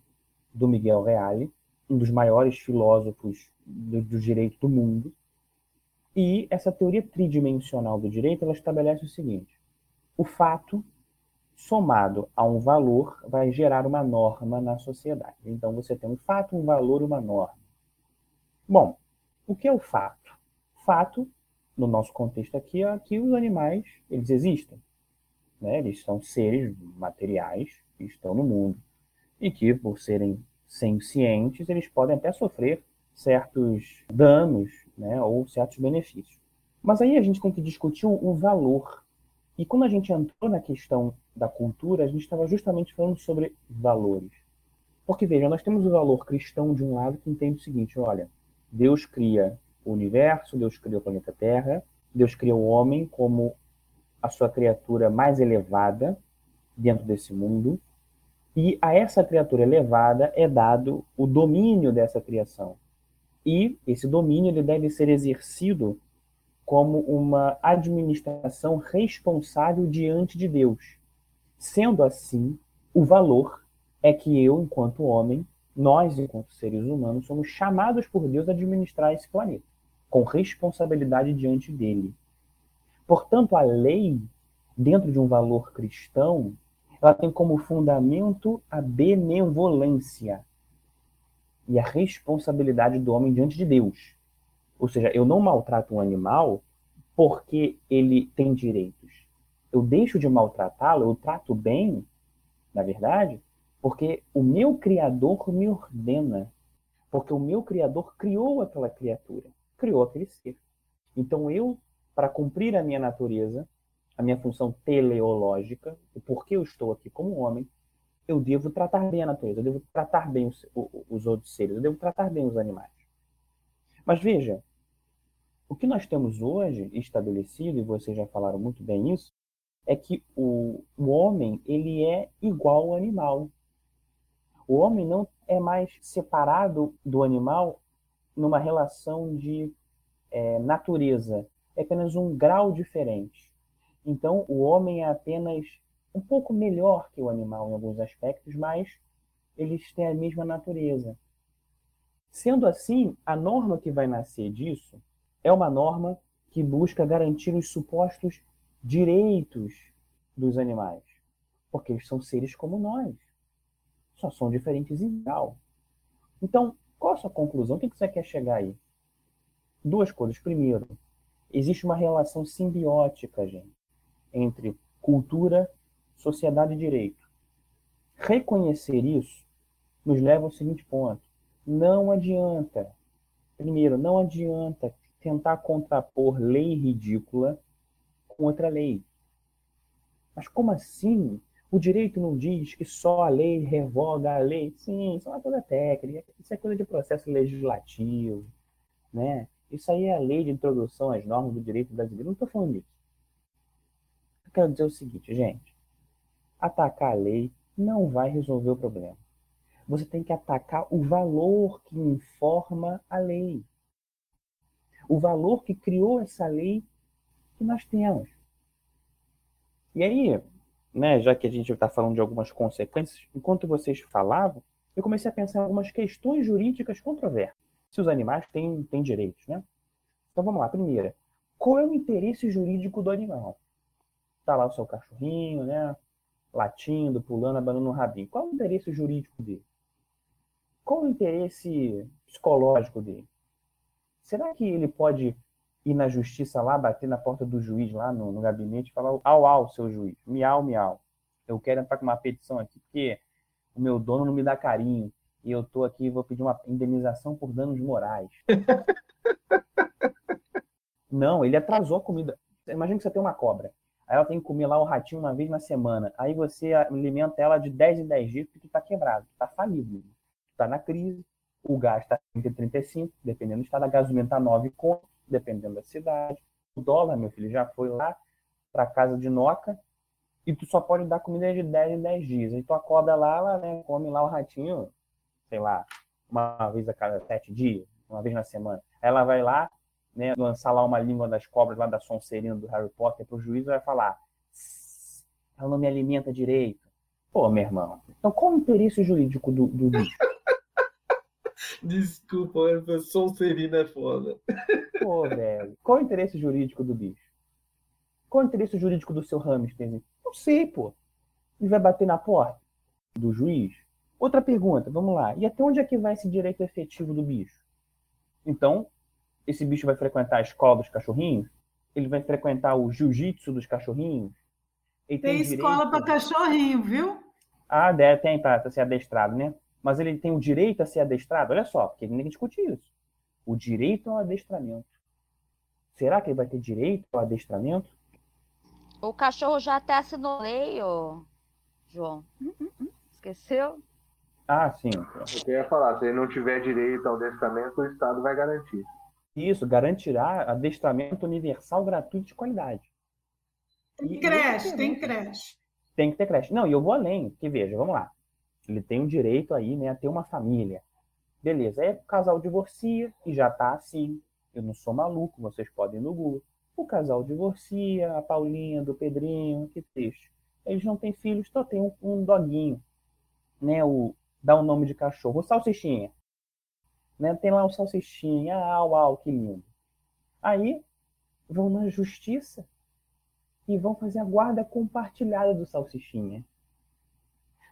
do Miguel Reale, um dos maiores filósofos do, do, direito do mundo. E essa teoria tridimensional do direito ela estabelece o seguinte: o fato somado a um valor vai gerar uma norma na sociedade. Então você tem um fato, um valor, uma norma. Bom, o que é o fato? Fato, no nosso contexto aqui, é que os animais eles existem. Né? Eles são seres materiais que estão no mundo e que, por serem sencientes, eles podem até sofrer certos danos né, ou certos benefícios. Mas aí a gente tem que discutir o valor. E quando a gente entrou na questão da cultura, a gente estava justamente falando sobre valores. Porque, veja, nós temos o valor cristão de um lado que entende o seguinte: olha, Deus cria o universo, Deus cria o planeta Terra, Deus cria o homem como a sua criatura mais elevada dentro desse mundo, e a essa criatura elevada é dado o domínio dessa criação. E esse domínio ele deve ser exercido como uma administração responsável diante de Deus. Sendo assim, o valor é que eu, enquanto homem, nós, enquanto seres humanos, somos chamados por Deus a administrar esse planeta, com responsabilidade diante dele. Portanto, a lei, dentro de um valor cristão, ela tem como fundamento a benevolência e a responsabilidade do homem diante de Deus. Ou seja, eu não maltrato um animal porque ele tem direitos. Eu deixo de maltratá-lo, eu trato bem, na verdade, porque o meu Criador me ordena. Porque o meu Criador criou aquela criatura, criou aquele ser. Então eu, para cumprir a minha natureza, a minha função teleológica, o porquê eu estou aqui como homem, eu devo tratar bem a natureza, eu devo tratar bem os, os outros seres, eu devo tratar bem os animais. Mas veja, o que nós temos hoje estabelecido, e vocês já falaram muito bem isso, é que o, o homem ele é igual ao animal. O homem não é mais separado do animal numa relação de é, natureza. É apenas um grau diferente. Então, o homem é apenas um pouco melhor que o animal em alguns aspectos, mas eles têm a mesma natureza. Sendo assim, a norma que vai nascer disso é uma norma que busca garantir os supostos direitos dos animais, porque eles são seres como nós, só são diferentes em grau. Então, qual a sua conclusão? O que você quer chegar aí? Duas coisas. Primeiro, existe uma relação simbiótica, gente, entre cultura, sociedade e direito. Reconhecer isso nos leva ao seguinte ponto: não adianta, primeiro, não adianta tentar contrapor lei ridícula com outra lei. Mas como assim? O direito não diz que só a lei revoga a lei? Sim, isso é uma coisa técnica, isso é coisa de processo legislativo, né? Isso aí é a lei de introdução às normas do direito brasileiro. Não estou falando disso. Eu quero dizer o seguinte, gente. Atacar a lei não vai resolver o problema. Você tem que atacar o valor que informa a lei. O valor que criou essa lei que nós temos. E aí, né, já que a gente está falando de algumas consequências, enquanto vocês falavam, eu comecei a pensar em algumas questões jurídicas controversas. Se os animais têm, têm direitos, né? Então vamos lá. Primeira, qual é o interesse jurídico do animal? Está lá o seu cachorrinho, né? Latindo, pulando, abanando o rabinho. Qual é o interesse jurídico dele? Qual é o interesse psicológico dele? Será que ele pode ir na justiça lá, bater na porta do juiz lá no, no gabinete e falar: au, au, seu juiz, miau, miau. Eu quero entrar com uma petição aqui porque o meu dono não me dá carinho e eu tô aqui vou pedir uma indenização por danos morais. não, ele atrasou a comida. Imagina que você tem uma cobra. Aí ela tem que comer lá o ratinho uma vez na semana. Aí você alimenta ela de 10 em 10 dias porque tu tá quebrado, tu tá falido. Tu tá na crise, o gás está 30, 35, dependendo do estado, a gasolina está 9 conto, dependendo da cidade. O dólar, meu filho, já foi lá para casa de Noca e tu só pode dar comida de 10 em 10 dias. Aí tu acorda lá, ela né, come lá o ratinho, sei lá, uma vez a cada sete dias, uma vez na semana. Aí ela vai lá, né, lançar lá uma língua das cobras lá da Sonserina do Harry Potter pro juiz e vai falar ela não me alimenta direito. Pô, meu irmão, então qual o interesse jurídico do, do bicho? Desculpa, mas Sonserina é foda. Pô, velho. Qual o interesse jurídico do bicho? Qual o interesse jurídico do seu hamster? Não sei, pô. Ele vai bater na porta do juiz? Outra pergunta, vamos lá. E até onde é que vai esse direito efetivo do bicho? Então, esse bicho vai frequentar a escola dos cachorrinhos? Ele vai frequentar o jiu-jitsu dos cachorrinhos? Ele tem, tem escola para cachorrinho, viu? Ah, deve, tem para ser adestrado, né? Mas ele tem o direito a ser adestrado? Olha só, porque ninguém discute isso. O direito ao adestramento. Será que ele vai ter direito ao adestramento? O cachorro já até assinou lei, ô... João. Esqueceu? Ah, sim. Eu ia falar, se ele não tiver direito ao adestramento, o Estado vai garantir. Isso, garantirá adestramento universal gratuito de qualidade. Tem creche, tem creche. Tem que ter creche. Não, e eu vou além, porque veja, vamos lá. Ele tem o direito aí, né, a ter uma família. Beleza, aí o casal divorcia e já tá assim. Eu não sou maluco, vocês podem ir no Google. O casal divorcia, a Paulinha do Pedrinho, que triste. Eles não têm filhos, só tem um, um doguinho, né? O, dá o um nome de cachorro, o Salsichinha. Né? Tem lá o Salsichinha, ah, uau, que lindo. Aí vão na justiça e vão fazer a guarda compartilhada do Salsichinha.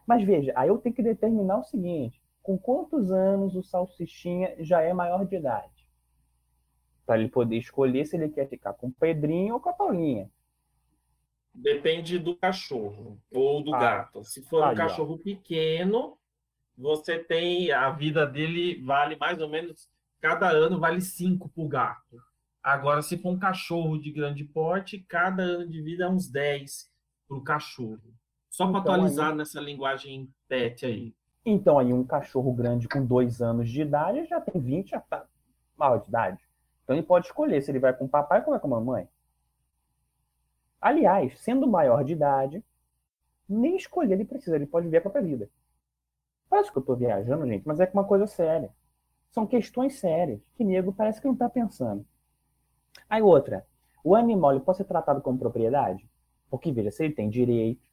Mas veja, aí eu tenho que determinar o seguinte: com quantos anos o Salsichinha já é maior de idade? Para ele poder escolher se ele quer ficar com o Pedrinho ou com a Paulinha. Depende do cachorro ou do ah, gato. Se for aí, um cachorro ó. pequeno, você tem a vida dele vale mais ou menos cada ano vale cinco para o gato. Agora, se for um cachorro de grande porte, cada ano de vida é uns 10 para o cachorro. Só para então, atualizar aí... nessa linguagem pet aí. Então, aí, um cachorro grande com dois anos de idade já tem 20, já está mal de idade. Então, ele pode escolher se ele vai com o papai ou vai com a mamãe. Aliás, sendo maior de idade, nem escolher ele precisa, ele pode viver a própria vida. Parece que eu estou viajando, gente, mas é uma coisa séria. São questões sérias que nego parece que não está pensando. Aí outra, o animal ele pode ser tratado como propriedade? Porque, veja, se ele tem direito,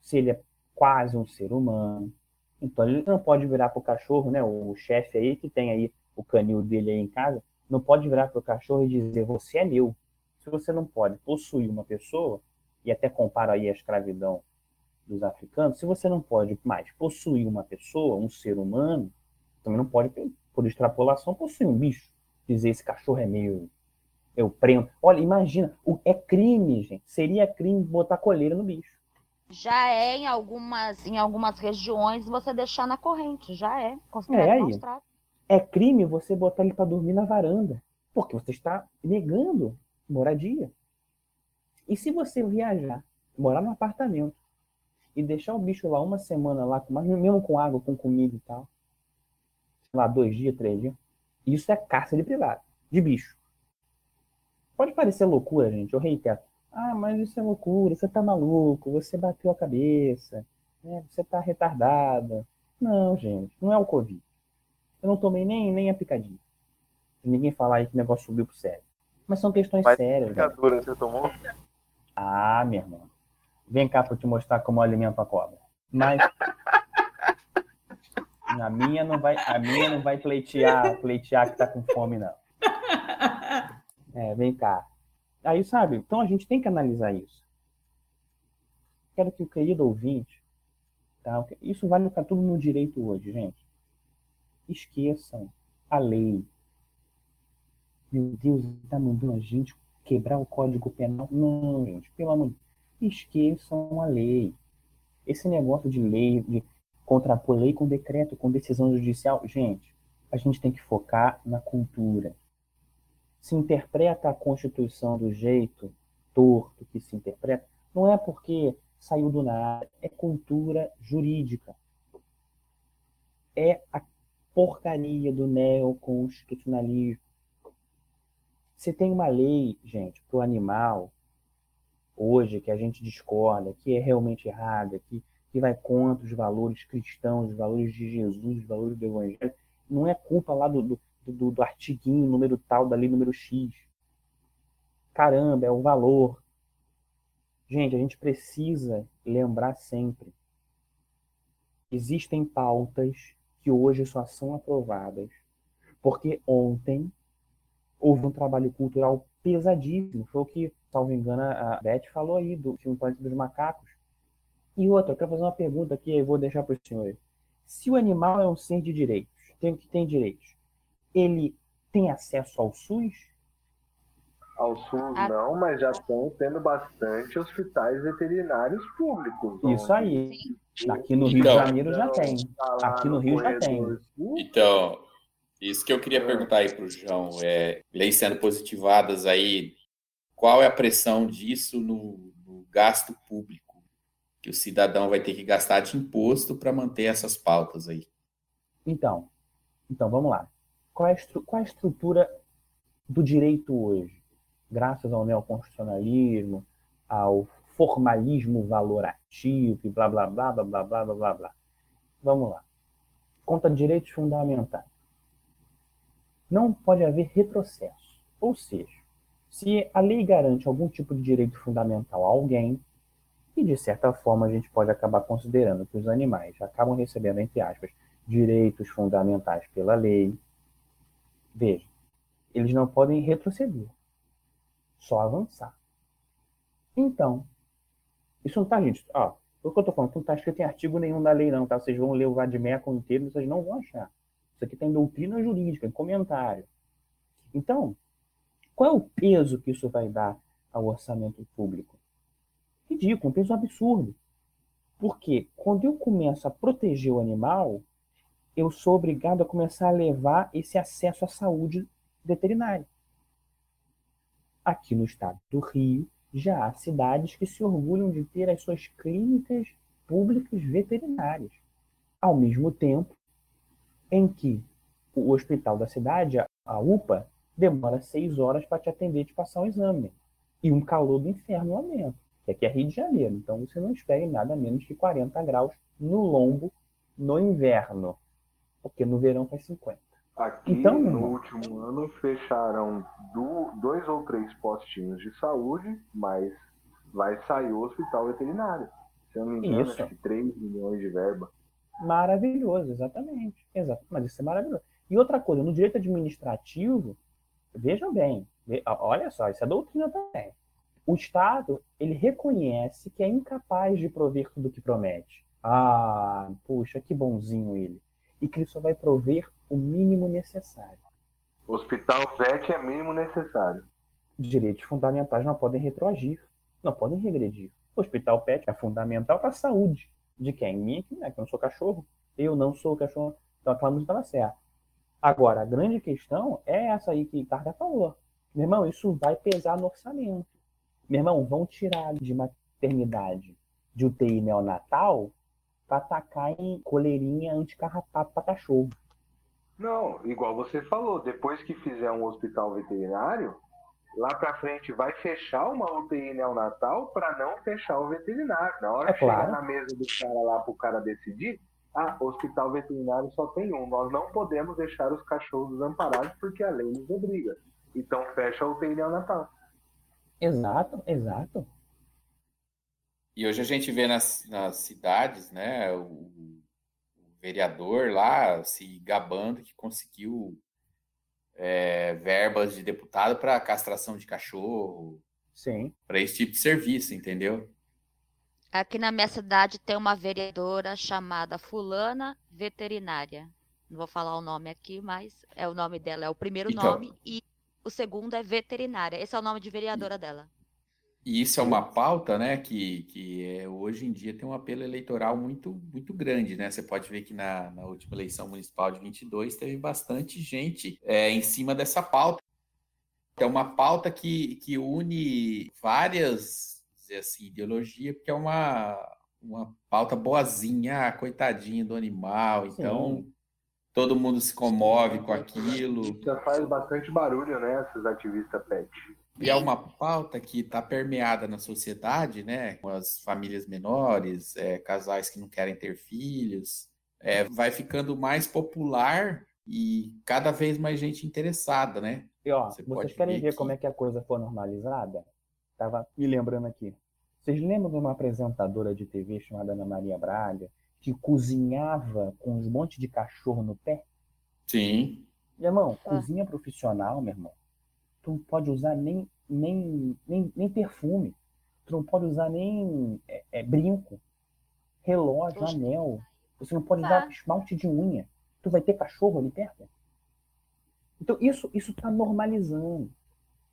se ele é quase um ser humano, então ele não pode virar para o cachorro, né? O chefe aí que tem aí o canil dele aí em casa, não pode virar para o cachorro e dizer você é meu. Se você não pode possuir uma pessoa, e até compara aí a escravidão dos africanos, se você não pode mais possuir uma pessoa, um ser humano, também não pode, por extrapolação, possuir um bicho. Dizer esse cachorro é meu, eu prendo. Olha, imagina, é crime, gente. Seria crime botar coleira no bicho. Já é em algumas, em algumas regiões você deixar na corrente, já é considerado é, É crime você botar ele para dormir na varanda, porque você está negando moradia. E se você viajar, morar num apartamento e deixar o bicho lá uma semana lá, mesmo com água, com comida e tal, lá dois dias, três dias, isso é cárcere privado de bicho. Pode parecer loucura, gente, eu reitero. Ah, mas isso é loucura, você tá maluco, você bateu a cabeça, né? você tá retardada. Não, gente, não é o Covid. Eu não tomei nem, nem a picadinha. Ninguém falar aí que o negócio subiu pro sério. Mas são questões mas sérias. Picadura você tomou? Ah, meu irmão. Vem cá pra eu te mostrar como eu alimento a cobra. Mas. a minha não vai, a minha não vai pleitear, pleitear que tá com fome, não. É, vem cá. Aí, sabe? Então a gente tem que analisar isso. Quero que o querido ouvinte, tá? isso vale para tudo no direito hoje, gente. Esqueçam a lei. Meu Deus, está mandando a gente quebrar o código penal. Não, gente, pelo amor de Deus. Esqueçam a lei. Esse negócio de lei, de contrapor lei com decreto, com decisão judicial, gente, a gente tem que focar na cultura se interpreta a Constituição do jeito torto que se interpreta, não é porque saiu do nada, é cultura jurídica. É a porcaria do neoconstitucionalismo. Você tem uma lei, gente, para o animal, hoje, que a gente discorda, que é realmente errada, que, que vai contra os valores cristãos, os valores de Jesus, os valores do Evangelho, não é culpa lá do, do do, do artiguinho, número tal, da lei número X. Caramba, é o valor. Gente, a gente precisa lembrar sempre. Existem pautas que hoje só são aprovadas porque ontem houve um trabalho cultural pesadíssimo. Foi o que, salvo engano, a Beth falou aí do filme Planeta dos Macacos. E outra, eu quero fazer uma pergunta aqui, eu vou deixar para os senhores. Se o animal é um ser de direitos, tem que tem direitos, ele tem acesso ao SUS? Ao SUS a... não, mas já estão tendo bastante hospitais veterinários públicos. Isso aí. Aqui no Rio então, de Janeiro já tem. Tá Aqui no Rio já tem. Então, isso que eu queria perguntar aí para o João. É, leis sendo positivadas aí, qual é a pressão disso no, no gasto público? Que o cidadão vai ter que gastar de imposto para manter essas pautas aí. Então, então vamos lá qual é, qual é a estrutura do direito hoje? Graças ao neoconstitucionalismo, ao formalismo valorativo e blá, blá, blá, blá, blá, blá, blá, blá. Vamos lá. Conta direitos fundamentais. Não pode haver retrocesso. Ou seja, se a lei garante algum tipo de direito fundamental a alguém, e de certa forma a gente pode acabar considerando que os animais acabam recebendo, entre aspas, direitos fundamentais pela lei, veja, eles não podem retroceder, só avançar. Então, isso não está, gente, o que eu estou falando, não está escrito em artigo nenhum da lei, não, tá? Vocês vão ler o Vadmeco inteiro, vocês não vão achar. Isso aqui tem doutrina jurídica, em comentário. Então, qual é o peso que isso vai dar ao orçamento público? Ridículo, um peso absurdo. Porque quando eu começo a proteger o animal, eu sou obrigado a começar a levar esse acesso à saúde veterinária. Aqui no estado do Rio, já há cidades que se orgulham de ter as suas clínicas públicas veterinárias. Ao mesmo tempo em que o hospital da cidade, a UPA, demora seis horas para te atender e te passar um exame. E um calor do inferno lá dentro, que aqui é Rio de Janeiro. Então você não espere nada menos que 40 graus no lombo no inverno, porque no verão faz 50. Aqui, então, no último ano, fecharam do, dois ou três postinhos de saúde, mas vai sair o hospital veterinário. Se eu não me engano, isso. acho que 3 milhões de verba. Maravilhoso, exatamente. Exato. Mas isso é maravilhoso. E outra coisa, no direito administrativo, veja bem, olha só, isso é doutrina também. O Estado, ele reconhece que é incapaz de prover tudo o que promete. Ah, puxa, que bonzinho ele. E que ele só vai prover o mínimo necessário. Hospital VET é mínimo necessário. Direitos fundamentais não podem retroagir, não podem regredir. O Hospital PET é fundamental para a saúde. De quem? Minha, né? que eu não sou cachorro. Eu não sou cachorro. Então aquela música estava certa. Agora, a grande questão é essa aí que Targa falou. Meu irmão, isso vai pesar no orçamento. Meu irmão, vão tirar de maternidade de UTI neonatal para atacar em coleirinha anticarrapato para cachorro. Não, igual você falou, depois que fizer um hospital veterinário, lá para frente vai fechar uma UTI neonatal para não fechar o veterinário. Na hora é que claro. chegar na mesa do cara lá para o cara decidir, ah, hospital veterinário só tem um. Nós não podemos deixar os cachorros desamparados porque a lei nos obriga. Então fecha a UTI neonatal. Exato, exato. E hoje a gente vê nas, nas cidades, né, o, vereador lá se gabando que conseguiu é, verbas de deputado para castração de cachorro. Sim. Para esse tipo de serviço, entendeu? Aqui na minha cidade tem uma vereadora chamada Fulana Veterinária. Não vou falar o nome aqui, mas é o nome dela, é o primeiro então, nome e o segundo é veterinária. Esse é o nome de vereadora dela. E isso é uma pauta, né, que, que é, hoje em dia tem um apelo eleitoral muito, muito grande, né? Você pode ver que na, na última eleição municipal de 22 teve bastante gente é, em cima dessa pauta. É uma pauta que, que une várias, assim, ideologias, porque é uma, uma pauta boazinha, ah, coitadinho do animal, então Sim. todo mundo se comove com aquilo. Já faz bastante barulho, né, esses ativistas pet. E é uma pauta que está permeada na sociedade, né? Com as famílias menores, é, casais que não querem ter filhos. É, vai ficando mais popular e cada vez mais gente interessada, né? E ó, Você vocês querem ver, que... como é que a coisa foi normalizada? Tava me lembrando aqui. Vocês lembram de uma apresentadora de TV chamada Ana Maria Braga que cozinhava com um monte de cachorro no pé? Sim. Meu irmão, ah. cozinha profissional, meu irmão tu não pode usar nem, nem, nem, nem perfume, tu não pode usar nem é, é, brinco, relógio, anel, você não pode usar tá. esmalte de unha. Tu vai ter cachorro ali perto? Então, isso isso está normalizando.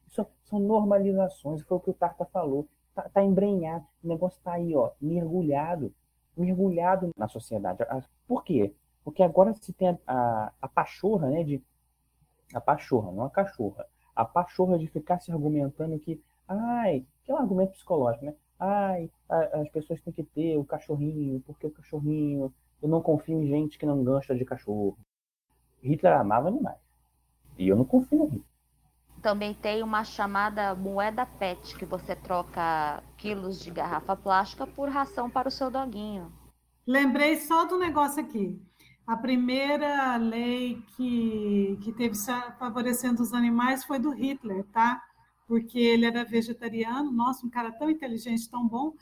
Isso são normalizações, foi o que o Tarta falou. Está tá embrenhado, o negócio está aí, ó, mergulhado, mergulhado na sociedade. Por quê? Porque agora se tem a, a, a pachorra, né, de a pachorra, não a cachorra, a pachorra de ficar se argumentando que, ai, que é um argumento psicológico, né? Ai, a, as pessoas têm que ter o cachorrinho, porque o cachorrinho, eu não confio em gente que não gosta de cachorro. Hitler amava animais. E eu não confio no Hitler. Também tem uma chamada moeda PET, que você troca quilos de garrafa plástica por ração para o seu doguinho. Lembrei só do negócio aqui. A primeira lei que, que teve favorecendo os animais foi do Hitler, tá? porque ele era vegetariano, nossa, um cara tão inteligente, tão bom.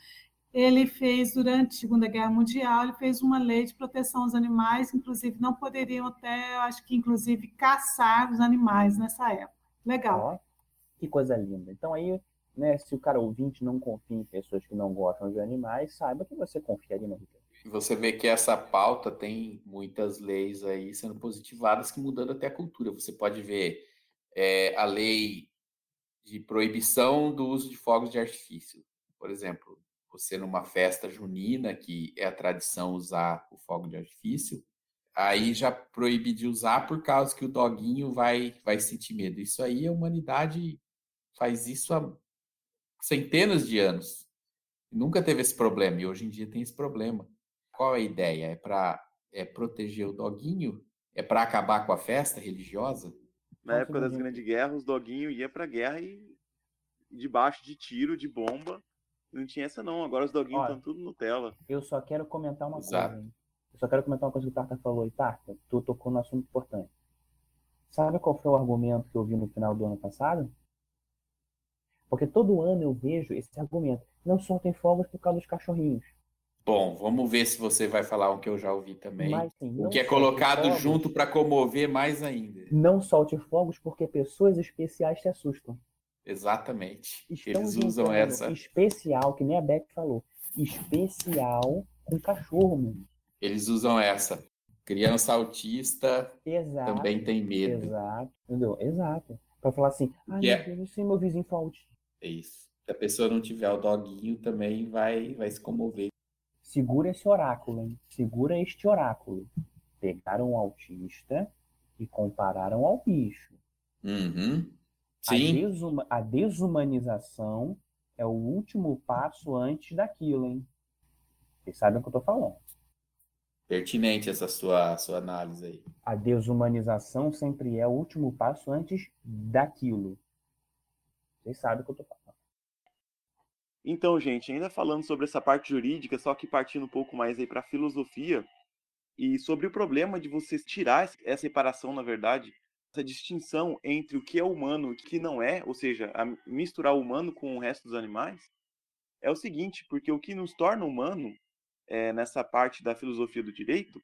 Ele fez, durante a Segunda Guerra Mundial, ele fez uma lei de proteção aos animais, inclusive não poderiam até, acho que inclusive, caçar os animais nessa época. Legal. Que coisa linda. Então aí, né, se o cara ouvinte não confia em pessoas que não gostam de animais, saiba que você confiaria na Rita. Você vê que essa pauta tem muitas leis aí sendo positivadas que mudando até a cultura. Você pode ver é, a lei de proibição do uso de fogos de artifício. Por exemplo, você numa festa junina, que é a tradição usar o fogo de artifício, aí já proíbe de usar por causa que o doguinho vai, vai sentir medo. Isso aí a humanidade faz isso há centenas de anos. Nunca teve esse problema e hoje em dia tem esse problema. Qual é a ideia? É para é proteger o doguinho? É para acabar com a festa religiosa? Na época das grandes guerras, os doguinhos ia para guerra e debaixo de tiro, de bomba. Não tinha essa não. Agora os doguinhos estão tudo Nutella. Eu só quero comentar uma Exato. coisa. Hein? Eu só quero comentar uma coisa que o Tarta falou. E Tarta, tu tocou no assunto importante. Sabe qual foi o argumento que eu vi no final do ano passado? Porque todo ano eu vejo esse argumento. Não soltem fogos por causa dos cachorrinhos. Bom, vamos ver se você vai falar o que eu já ouvi também. Mas, sim, o que é colocado fogos, junto para comover mais ainda. Não solte fogos porque pessoas especiais se assustam. Exatamente. Estão Eles usam essa. Especial, que nem a Beck falou. Especial com cachorro, mesmo. Eles usam essa. Criança autista exato, também tem medo. Exato, entendeu? Exato. Para falar assim, ah, yeah. meu Deus, se meu vizinho for autista. É isso. Se a pessoa não tiver o doguinho, também vai, vai se comover. Segura esse oráculo, hein? Segura este oráculo. Pegaram o autista e compararam ao bicho. Uhum. Sim. A, desuma a desumanização é o último passo antes daquilo, hein? Vocês sabem o que eu tô falando. Pertinente essa sua, sua análise aí. A desumanização sempre é o último passo antes daquilo. Vocês sabem o que eu tô falando. Então, gente, ainda falando sobre essa parte jurídica, só que partindo um pouco mais aí para a filosofia, e sobre o problema de você tirar essa separação, na verdade, essa distinção entre o que é humano e o que não é, ou seja, misturar o humano com o resto dos animais, é o seguinte, porque o que nos torna humano, é, nessa parte da filosofia do direito,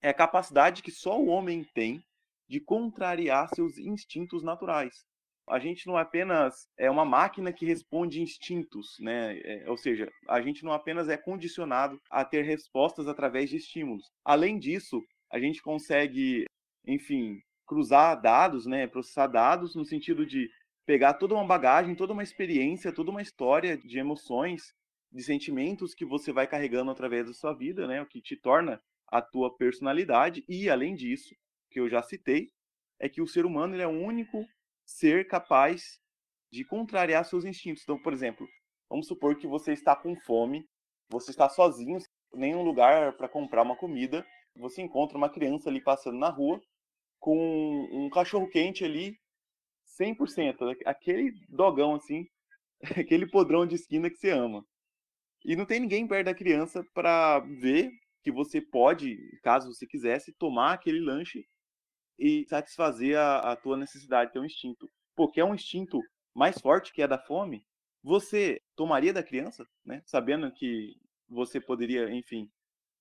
é a capacidade que só o homem tem de contrariar seus instintos naturais a gente não apenas é uma máquina que responde instintos, né? É, ou seja, a gente não apenas é condicionado a ter respostas através de estímulos. Além disso, a gente consegue, enfim, cruzar dados, né? Processar dados no sentido de pegar toda uma bagagem, toda uma experiência, toda uma história de emoções, de sentimentos que você vai carregando através da sua vida, né? O que te torna a tua personalidade e, além disso, que eu já citei, é que o ser humano é o único ser capaz de contrariar seus instintos. Então, por exemplo, vamos supor que você está com fome, você está sozinho, nenhum lugar para comprar uma comida, você encontra uma criança ali passando na rua com um cachorro quente ali 100%, aquele dogão assim, aquele podrão de esquina que você ama. E não tem ninguém perto da criança para ver que você pode, caso você quisesse, tomar aquele lanche e satisfazer a, a tua necessidade, teu instinto. Porque é um instinto mais forte que é da fome. Você tomaria da criança, né? Sabendo que você poderia, enfim,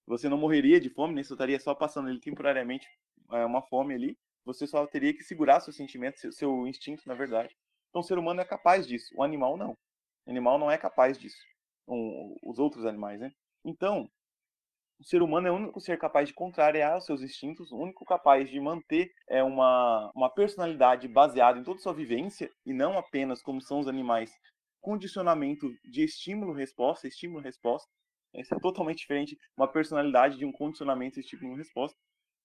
você não morreria de fome, nem você estaria só passando ali temporariamente é, uma fome ali. Você só teria que segurar seus sentimentos, seu, seu instinto, na verdade. Então o ser humano é capaz disso, o animal não. O animal não é capaz disso. Um, os outros animais, né? Então, o ser humano é o único ser capaz de contrariar os seus instintos, o único capaz de manter é, uma, uma personalidade baseada em toda a sua vivência e não apenas como são os animais, condicionamento de estímulo-resposta, estímulo-resposta. Isso é totalmente diferente uma personalidade de um condicionamento estímulo-resposta.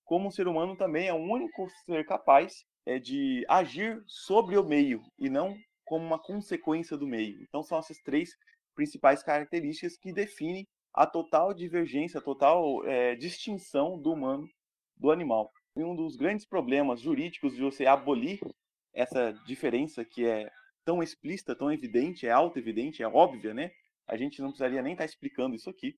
Como o ser humano também é o único ser capaz é, de agir sobre o meio e não como uma consequência do meio. Então são essas três principais características que definem a total divergência, a total é, distinção do humano do animal. E um dos grandes problemas jurídicos de você abolir essa diferença que é tão explícita, tão evidente, é auto-evidente, é óbvia, né? A gente não precisaria nem estar explicando isso aqui.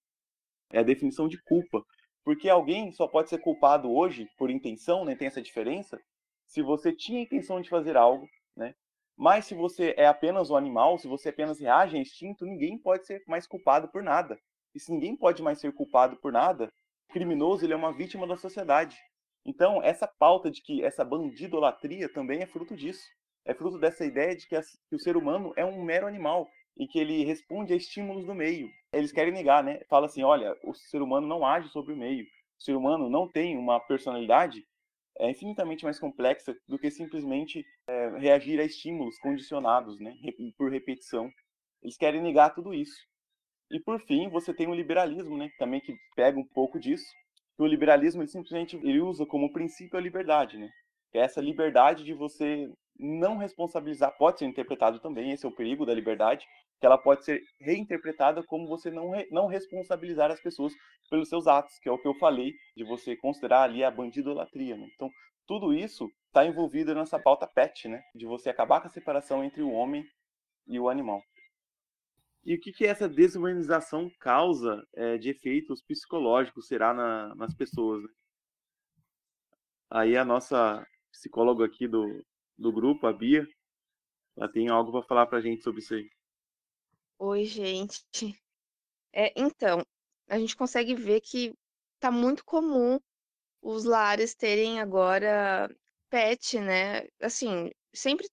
É a definição de culpa. Porque alguém só pode ser culpado hoje por intenção, né? Tem essa diferença. Se você tinha intenção de fazer algo, né? Mas se você é apenas um animal, se você apenas reage a instinto, ninguém pode ser mais culpado por nada. E se ninguém pode mais ser culpado por nada, o criminoso ele é uma vítima da sociedade. Então, essa pauta de que essa bandidolatria também é fruto disso. É fruto dessa ideia de que, o ser humano é um mero animal e que ele responde a estímulos do meio. Eles querem negar, né? Fala assim, olha, o ser humano não age sobre o meio. O ser humano não tem uma personalidade é infinitamente mais complexa do que simplesmente é, reagir a estímulos condicionados, né, por repetição. Eles querem negar tudo isso. E por fim, você tem o liberalismo, né, também que pega um pouco disso. o liberalismo ele simplesmente ele usa como princípio a liberdade, né? É essa liberdade de você não responsabilizar, pode ser interpretado também, esse é o perigo da liberdade, que ela pode ser reinterpretada como você não, re, não responsabilizar as pessoas pelos seus atos, que é o que eu falei, de você considerar ali a bandidolatria. Né? Então, tudo isso está envolvido nessa pauta PET, né? de você acabar com a separação entre o homem e o animal. E o que, que essa desumanização causa é, de efeitos psicológicos será na, nas pessoas? Né? Aí a nossa psicóloga aqui do, do grupo, a Bia, ela tem algo para falar para a gente sobre isso aí. Oi, gente. É, então, a gente consegue ver que tá muito comum os lares terem agora pet, né? Assim, sempre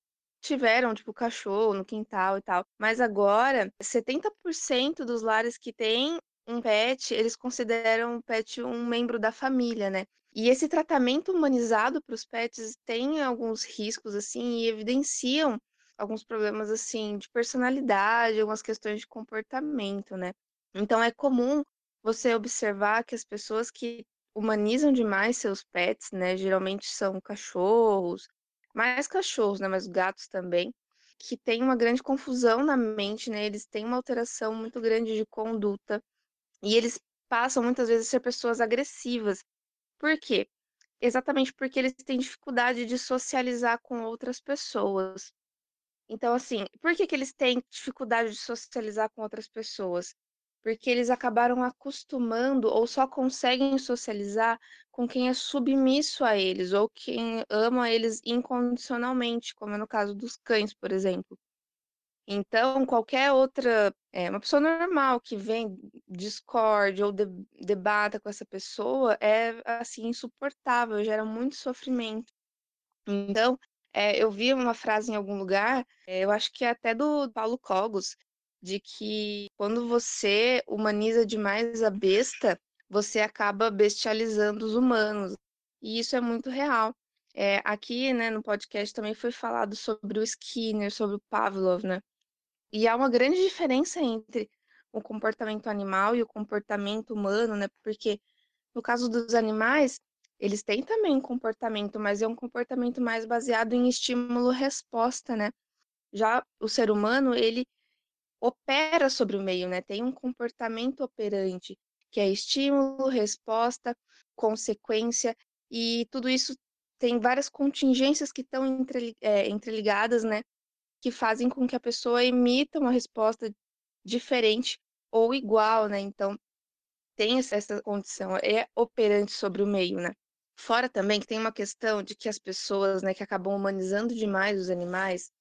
tiveram, tipo, cachorro no quintal e tal, mas agora 70% dos lares que têm um pet, eles consideram o pet um membro da família, né? E esse tratamento humanizado para os pets tem alguns riscos, assim, e evidenciam alguns problemas assim de personalidade, algumas questões de comportamento, né? Então é comum você observar que as pessoas que humanizam demais seus pets, né, geralmente são cachorros, mais cachorros, né, mas gatos também, que tem uma grande confusão na mente, né? Eles têm uma alteração muito grande de conduta e eles passam muitas vezes a ser pessoas agressivas. Por quê? Exatamente porque eles têm dificuldade de socializar com outras pessoas. Então, assim, por que que eles têm dificuldade de socializar com outras pessoas? Porque eles acabaram acostumando ou só conseguem socializar com quem é submisso a eles ou quem ama eles incondicionalmente, como é no caso dos cães, por exemplo. Então, qualquer outra, é, uma pessoa normal que vem, discorde ou de, debata com essa pessoa é, assim, insuportável, gera muito sofrimento. Então, é, eu vi uma frase em algum lugar, é, eu acho que é até do Paulo Cogos, de que quando você humaniza demais a besta, você acaba bestializando os humanos. E isso é muito real. É, aqui, né, no podcast também foi falado sobre o Skinner, sobre o Pavlov, né? E há uma grande diferença entre o comportamento animal e o comportamento humano, né? Porque no caso dos animais, eles têm também um comportamento, mas é um comportamento mais baseado em estímulo-resposta, né? Já o ser humano, ele opera sobre o meio, né? Tem um comportamento operante, que é estímulo, resposta, consequência, e tudo isso tem várias contingências que estão é, entreligadas, né? Que fazem com que a pessoa emita uma resposta diferente ou igual, né? Então, tem essa condição, é operante sobre o meio, né? Fora também que tem uma questão de que as pessoas, né, que acabam humanizando demais os animais,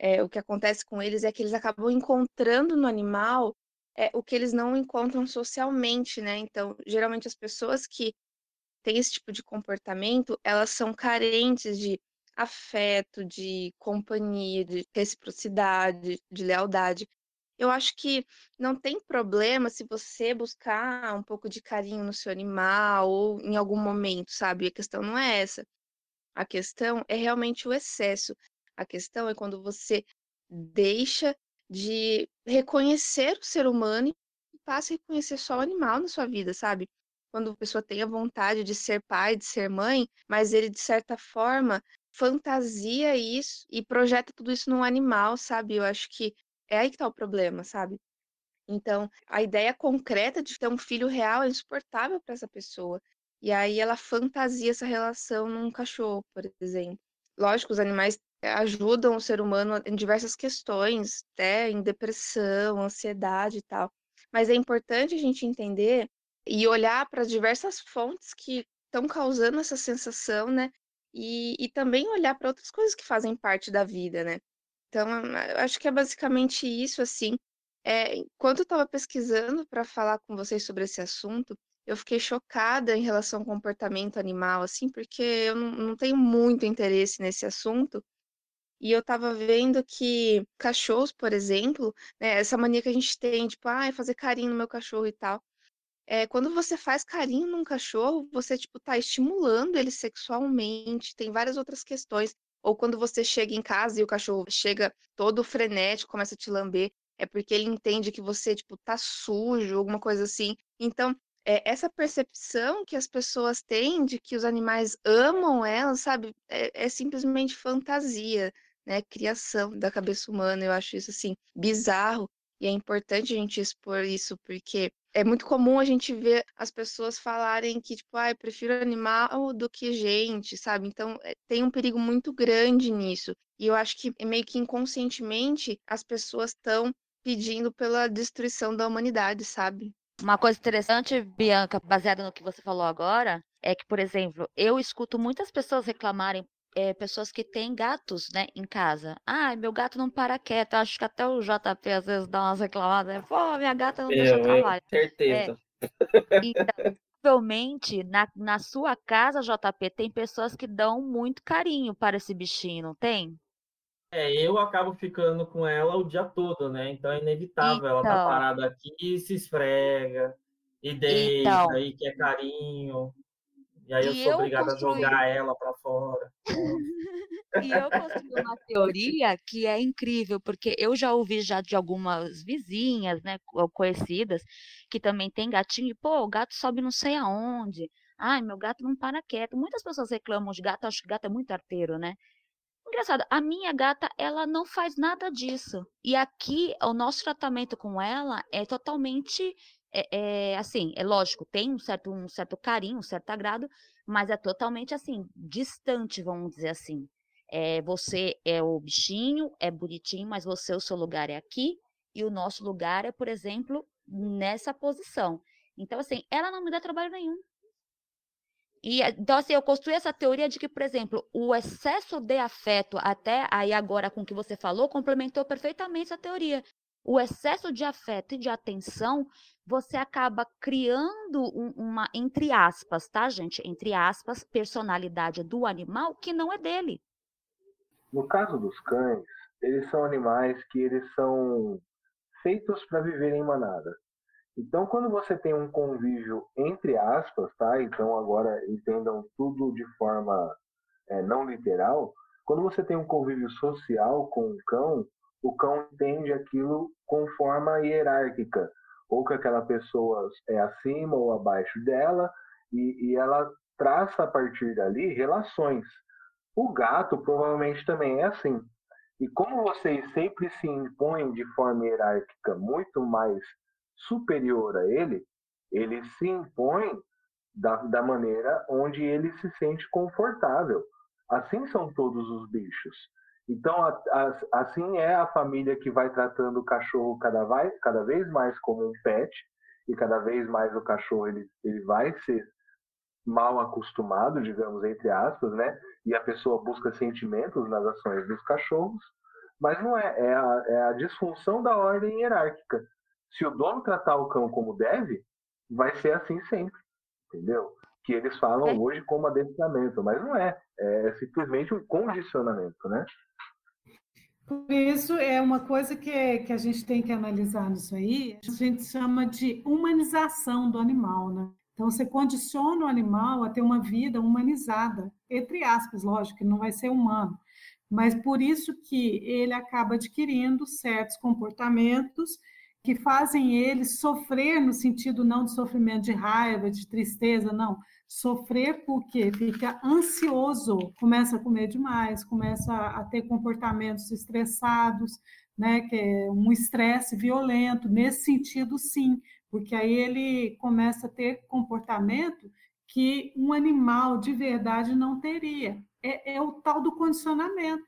é, o que acontece com eles é que eles acabam encontrando no animal é, o que eles não encontram socialmente, né? Então, geralmente as pessoas que têm esse tipo de comportamento, elas são carentes de afeto, de companhia, de reciprocidade, de lealdade. Eu acho que não tem problema se você buscar um pouco de carinho no seu animal ou em algum momento, sabe? A questão não é essa. A questão é realmente o excesso. A questão é quando você deixa de reconhecer o ser humano e passa a reconhecer só o animal na sua vida, sabe? Quando a pessoa tem a vontade de ser pai, de ser mãe, mas ele, de certa forma, fantasia isso e projeta tudo isso num animal, sabe? Eu acho que é aí que tá o problema, sabe? Então, a ideia concreta de ter um filho real é insuportável para essa pessoa. E aí ela fantasia essa relação num cachorro, por exemplo. Lógico, os animais ajudam o ser humano em diversas questões, até em depressão, ansiedade e tal. Mas é importante a gente entender e olhar para as diversas fontes que estão causando essa sensação, né? E, e também olhar para outras coisas que fazem parte da vida, né? Então, eu acho que é basicamente isso, assim. É, enquanto eu estava pesquisando para falar com vocês sobre esse assunto, eu fiquei chocada em relação ao comportamento animal, assim, porque eu não, não tenho muito interesse nesse assunto. E eu estava vendo que cachorros, por exemplo, né, essa mania que a gente tem, tipo, ah, fazer carinho no meu cachorro e tal. É, quando você faz carinho num cachorro, você, tipo, tá estimulando ele sexualmente, tem várias outras questões. Ou quando você chega em casa e o cachorro chega todo frenético, começa a te lamber, é porque ele entende que você, tipo, tá sujo, alguma coisa assim. Então, é, essa percepção que as pessoas têm de que os animais amam elas, sabe, é, é simplesmente fantasia, né? Criação da cabeça humana. Eu acho isso, assim, bizarro. E é importante a gente expor isso, porque é muito comum a gente ver as pessoas falarem que, tipo, ah, eu prefiro animal do que gente, sabe? Então, é, tem um perigo muito grande nisso. E eu acho que meio que inconscientemente as pessoas estão pedindo pela destruição da humanidade, sabe? Uma coisa interessante, Bianca, baseada no que você falou agora, é que, por exemplo, eu escuto muitas pessoas reclamarem, é, pessoas que têm gatos, né, em casa. Ah, meu gato não para quieto. Acho que até o JP às vezes dá umas reclamadas. Né? Pô, minha gata não deixa eu, trabalho. Certeza. É, então, provavelmente na, na sua casa, JP, tem pessoas que dão muito carinho para esse bichinho, não tem? É, eu acabo ficando com ela o dia todo, né? Então é inevitável. Então... Ela tá então. parada aqui se esfrega, e deita, então... e quer carinho. E aí eu sou obrigada construí... a jogar ela para fora. e eu construí uma teoria que é incrível, porque eu já ouvi já de algumas vizinhas, né, conhecidas, que também tem gatinho, e, pô, o gato sobe não sei aonde. Ai, meu gato não para quieto. Muitas pessoas reclamam de gato, acho que gato é muito arteiro, né? Engraçado, a minha gata, ela não faz nada disso. E aqui, o nosso tratamento com ela é totalmente, é, é, assim, é lógico, tem um certo, um certo carinho, um certo agrado, mas é totalmente, assim, distante, vamos dizer assim. É, você é o bichinho, é bonitinho, mas você, o seu lugar é aqui, e o nosso lugar é, por exemplo, nessa posição. Então, assim, ela não me dá trabalho nenhum. E, então, assim, eu construí essa teoria de que, por exemplo, o excesso de afeto, até aí agora com o que você falou, complementou perfeitamente essa teoria. O excesso de afeto e de atenção, você acaba criando um, uma, entre aspas, tá, gente? Entre aspas, personalidade do animal que não é dele. No caso dos cães, eles são animais que eles são feitos para viver em manada. Então, quando você tem um convívio entre aspas, tá? Então, agora entendam tudo de forma é, não literal. Quando você tem um convívio social com o cão, o cão entende aquilo com forma hierárquica, ou que aquela pessoa é acima ou abaixo dela, e, e ela traça a partir dali relações. O gato provavelmente também é assim. E como vocês sempre se impõem de forma hierárquica muito mais superior a ele, ele se impõe da, da maneira onde ele se sente confortável. Assim são todos os bichos. Então, a, a, assim é a família que vai tratando o cachorro cada, vai, cada vez mais como um pet, e cada vez mais o cachorro ele, ele vai ser mal acostumado, digamos, entre aspas, né? E a pessoa busca sentimentos nas ações dos cachorros, mas não é, é a, é a disfunção da ordem hierárquica. Se o dono tratar o cão como deve, vai ser assim sempre, entendeu? Que eles falam é. hoje como adestramento, mas não é. É simplesmente um condicionamento, né? Por isso, é uma coisa que, que a gente tem que analisar nisso aí, a gente chama de humanização do animal, né? Então, você condiciona o animal a ter uma vida humanizada, entre aspas, lógico, que não vai ser humano, mas por isso que ele acaba adquirindo certos comportamentos que fazem ele sofrer no sentido não de sofrimento de raiva, de tristeza, não. Sofrer porque fica ansioso, começa a comer demais, começa a ter comportamentos estressados, né, que é um estresse violento, nesse sentido sim, porque aí ele começa a ter comportamento que um animal de verdade não teria. É, é o tal do condicionamento.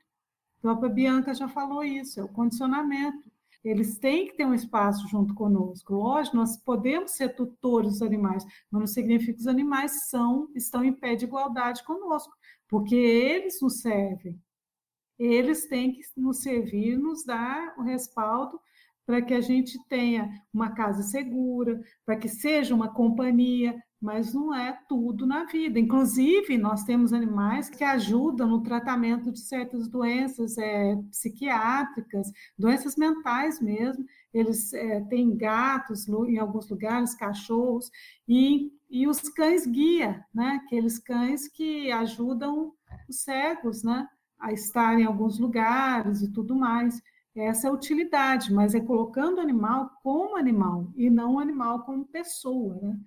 A própria Bianca já falou isso, é o condicionamento eles têm que ter um espaço junto conosco. Lógico, nós podemos ser tutores dos animais, mas não significa que os animais são, estão em pé de igualdade conosco, porque eles nos servem. eles têm que nos servir, nos dar o respaldo para que a gente tenha uma casa segura, para que seja uma companhia, mas não é tudo na vida. Inclusive, nós temos animais que ajudam no tratamento de certas doenças é, psiquiátricas, doenças mentais mesmo. Eles é, têm gatos em alguns lugares, cachorros, e, e os cães guia, né? aqueles cães que ajudam os cegos né? a estar em alguns lugares e tudo mais. Essa é a utilidade, mas é colocando o animal como animal e não o animal como pessoa. Né?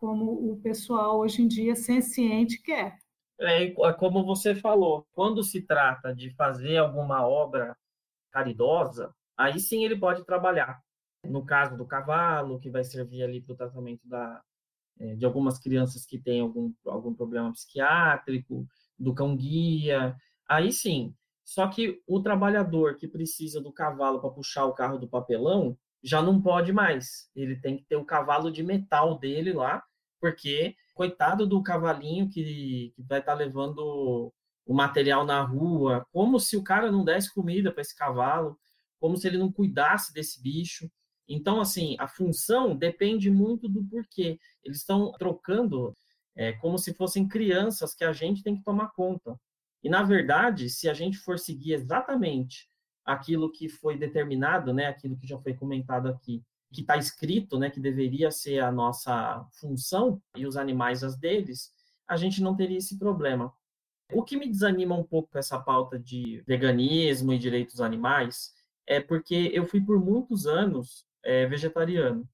Como o pessoal hoje em dia senciente quer. É, é como você falou, quando se trata de fazer alguma obra caridosa, aí sim ele pode trabalhar. No caso do cavalo, que vai servir ali para o tratamento da, é, de algumas crianças que têm algum, algum problema psiquiátrico, do cão-guia, aí sim. Só que o trabalhador que precisa do cavalo para puxar o carro do papelão já não pode mais. Ele tem que ter o cavalo de metal dele lá porque coitado do cavalinho que, que vai estar tá levando o material na rua, como se o cara não desse comida para esse cavalo, como se ele não cuidasse desse bicho. Então, assim, a função depende muito do porquê. Eles estão trocando é, como se fossem crianças que a gente tem que tomar conta. E, na verdade, se a gente for seguir exatamente aquilo que foi determinado, né, aquilo que já foi comentado aqui, que está escrito, né, que deveria ser a nossa função, e os animais as deles, a gente não teria esse problema. O que me desanima um pouco essa pauta de veganismo e direitos animais é porque eu fui por muitos anos é, vegetariano,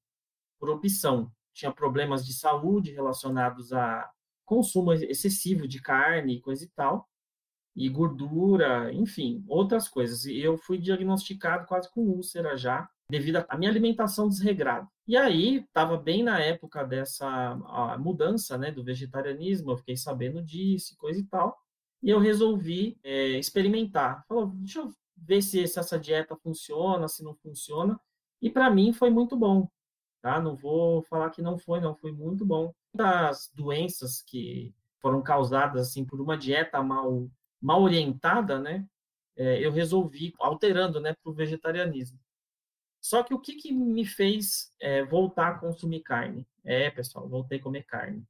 por opção. Tinha problemas de saúde relacionados a consumo excessivo de carne, coisa e tal, e gordura, enfim, outras coisas. E eu fui diagnosticado quase com úlcera já, devido à minha alimentação desregrada. E aí, estava bem na época dessa mudança né, do vegetarianismo, eu fiquei sabendo disso, coisa e tal, e eu resolvi é, experimentar. Falou, deixa eu ver se, se essa dieta funciona, se não funciona, e para mim foi muito bom. Tá? Não vou falar que não foi, não, foi muito bom. Das doenças que foram causadas assim por uma dieta mal, mal orientada, né? É, eu resolvi alterando, né, para o vegetarianismo. Só que o que, que me fez é, voltar a consumir carne? É, pessoal, voltei a comer carne.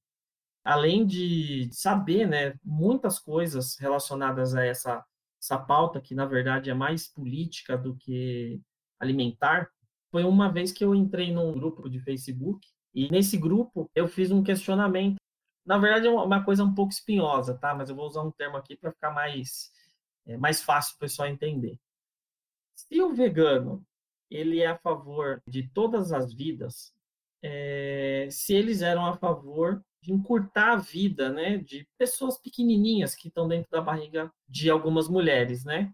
Além de saber né, muitas coisas relacionadas a essa, essa pauta, que na verdade é mais política do que alimentar, foi uma vez que eu entrei num grupo de Facebook e nesse grupo eu fiz um questionamento. Na verdade é uma coisa um pouco espinhosa, tá? Mas eu vou usar um termo aqui para ficar mais, é, mais fácil o pessoal entender. Se o vegano ele é a favor de todas as vidas, é, se eles eram a favor de encurtar a vida, né, de pessoas pequenininhas que estão dentro da barriga de algumas mulheres, né?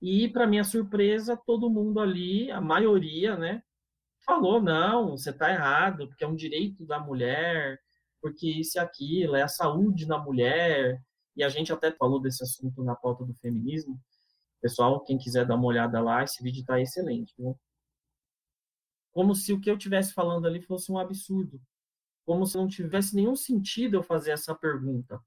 E para minha surpresa, todo mundo ali, a maioria, né, falou não, você está errado, porque é um direito da mulher, porque isso e aquilo, é a saúde da mulher. E a gente até falou desse assunto na pauta do feminismo. Pessoal, quem quiser dar uma olhada lá, esse vídeo está excelente. Viu? Como se o que eu estivesse falando ali fosse um absurdo, como se não tivesse nenhum sentido eu fazer essa pergunta.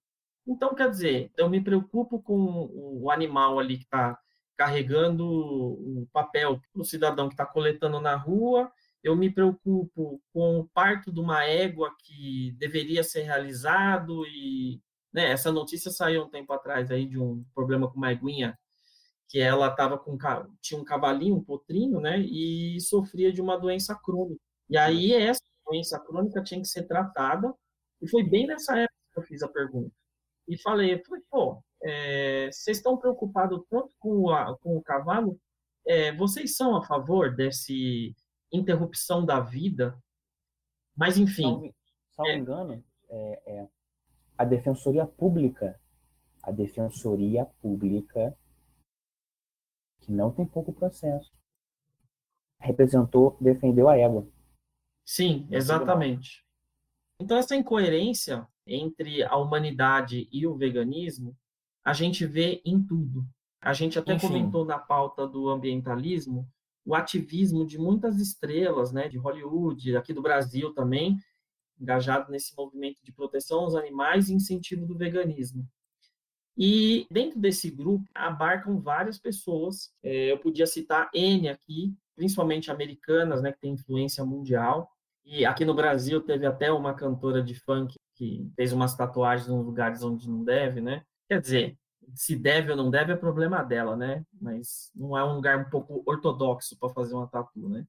Então, quer dizer, eu me preocupo com o animal ali que está carregando o papel para o cidadão que está coletando na rua, eu me preocupo com o parto de uma égua que deveria ser realizado e né, essa notícia saiu um tempo atrás aí de um problema com uma eguinha que ela estava com tinha um cavalinho, um potrinho, né, e sofria de uma doença crônica. E aí essa doença crônica tinha que ser tratada, e foi bem nessa época que eu fiz a pergunta. E falei, falei pô, é, vocês estão preocupados tanto com, a, com o cavalo? É, vocês são a favor desse interrupção da vida? Mas, enfim... Salvo é, engano, é, é, a Defensoria Pública, a Defensoria Pública que não tem pouco processo. Representou, defendeu a égua. Sim, exatamente. Então, essa incoerência entre a humanidade e o veganismo, a gente vê em tudo. A gente até Enfim. comentou na pauta do ambientalismo o ativismo de muitas estrelas, né, de Hollywood, aqui do Brasil também, engajado nesse movimento de proteção aos animais e incentivo do veganismo. E dentro desse grupo abarcam várias pessoas. É, eu podia citar N aqui, principalmente americanas, né, que tem influência mundial. E aqui no Brasil teve até uma cantora de funk que fez umas tatuagens em lugares onde não deve, né? Quer dizer, se deve ou não deve é problema dela, né? Mas não é um lugar um pouco ortodoxo para fazer uma tatu, né?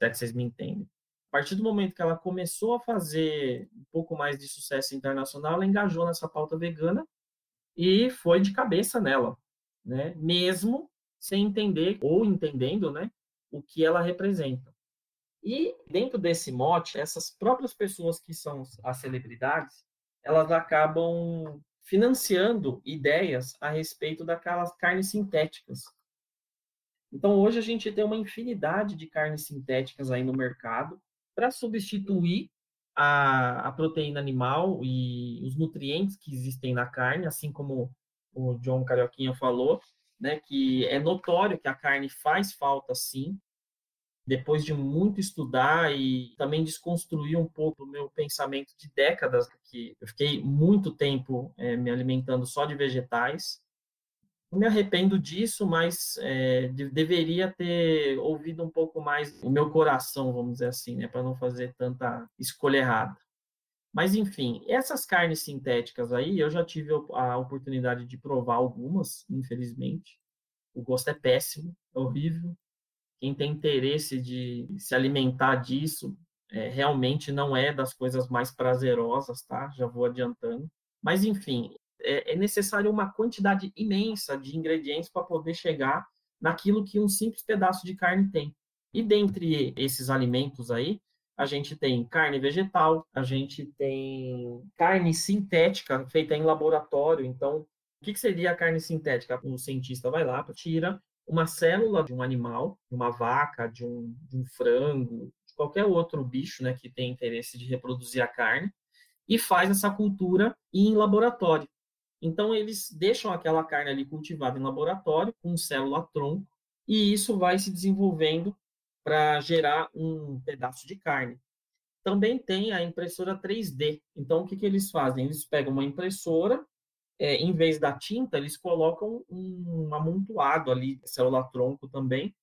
É que vocês me entendem. A partir do momento que ela começou a fazer um pouco mais de sucesso internacional, ela engajou nessa pauta vegana e foi de cabeça nela, né? Mesmo sem entender ou entendendo, né, o que ela representa. E dentro desse mote, essas próprias pessoas que são as celebridades, elas acabam financiando ideias a respeito daquelas carnes sintéticas. Então hoje a gente tem uma infinidade de carnes sintéticas aí no mercado para substituir a, a, proteína animal e os nutrientes que existem na carne, assim como o John Carioquinha falou, né, que é notório que a carne faz falta sim, depois de muito estudar e também desconstruir um pouco o meu pensamento de décadas, que eu fiquei muito tempo é, me alimentando só de vegetais, me arrependo disso, mas é, de, deveria ter ouvido um pouco mais o meu coração, vamos dizer assim, né, para não fazer tanta escolha errada. Mas, enfim, essas carnes sintéticas aí, eu já tive a oportunidade de provar algumas, infelizmente. O gosto é péssimo, é horrível. Quem tem interesse de se alimentar disso, é, realmente não é das coisas mais prazerosas, tá? Já vou adiantando. Mas, enfim, é, é necessário uma quantidade imensa de ingredientes para poder chegar naquilo que um simples pedaço de carne tem. E dentre esses alimentos aí, a gente tem carne vegetal, a gente tem carne sintética feita em laboratório. Então, o que, seria a carne sintética? O cientista vai lá, tira uma célula de um animal, de uma vaca, de um, de um frango, de qualquer outro bicho né, que tem interesse de reproduzir a carne, e faz essa cultura em laboratório. Então, eles deixam aquela carne ali cultivada em laboratório, com célula-tronco, e isso vai se desenvolvendo para gerar um pedaço de carne. Também tem a impressora 3D. Então, o que, que eles fazem? Eles pegam uma impressora, é, em vez da tinta, eles colocam um amontoado ali, célula-tronco também,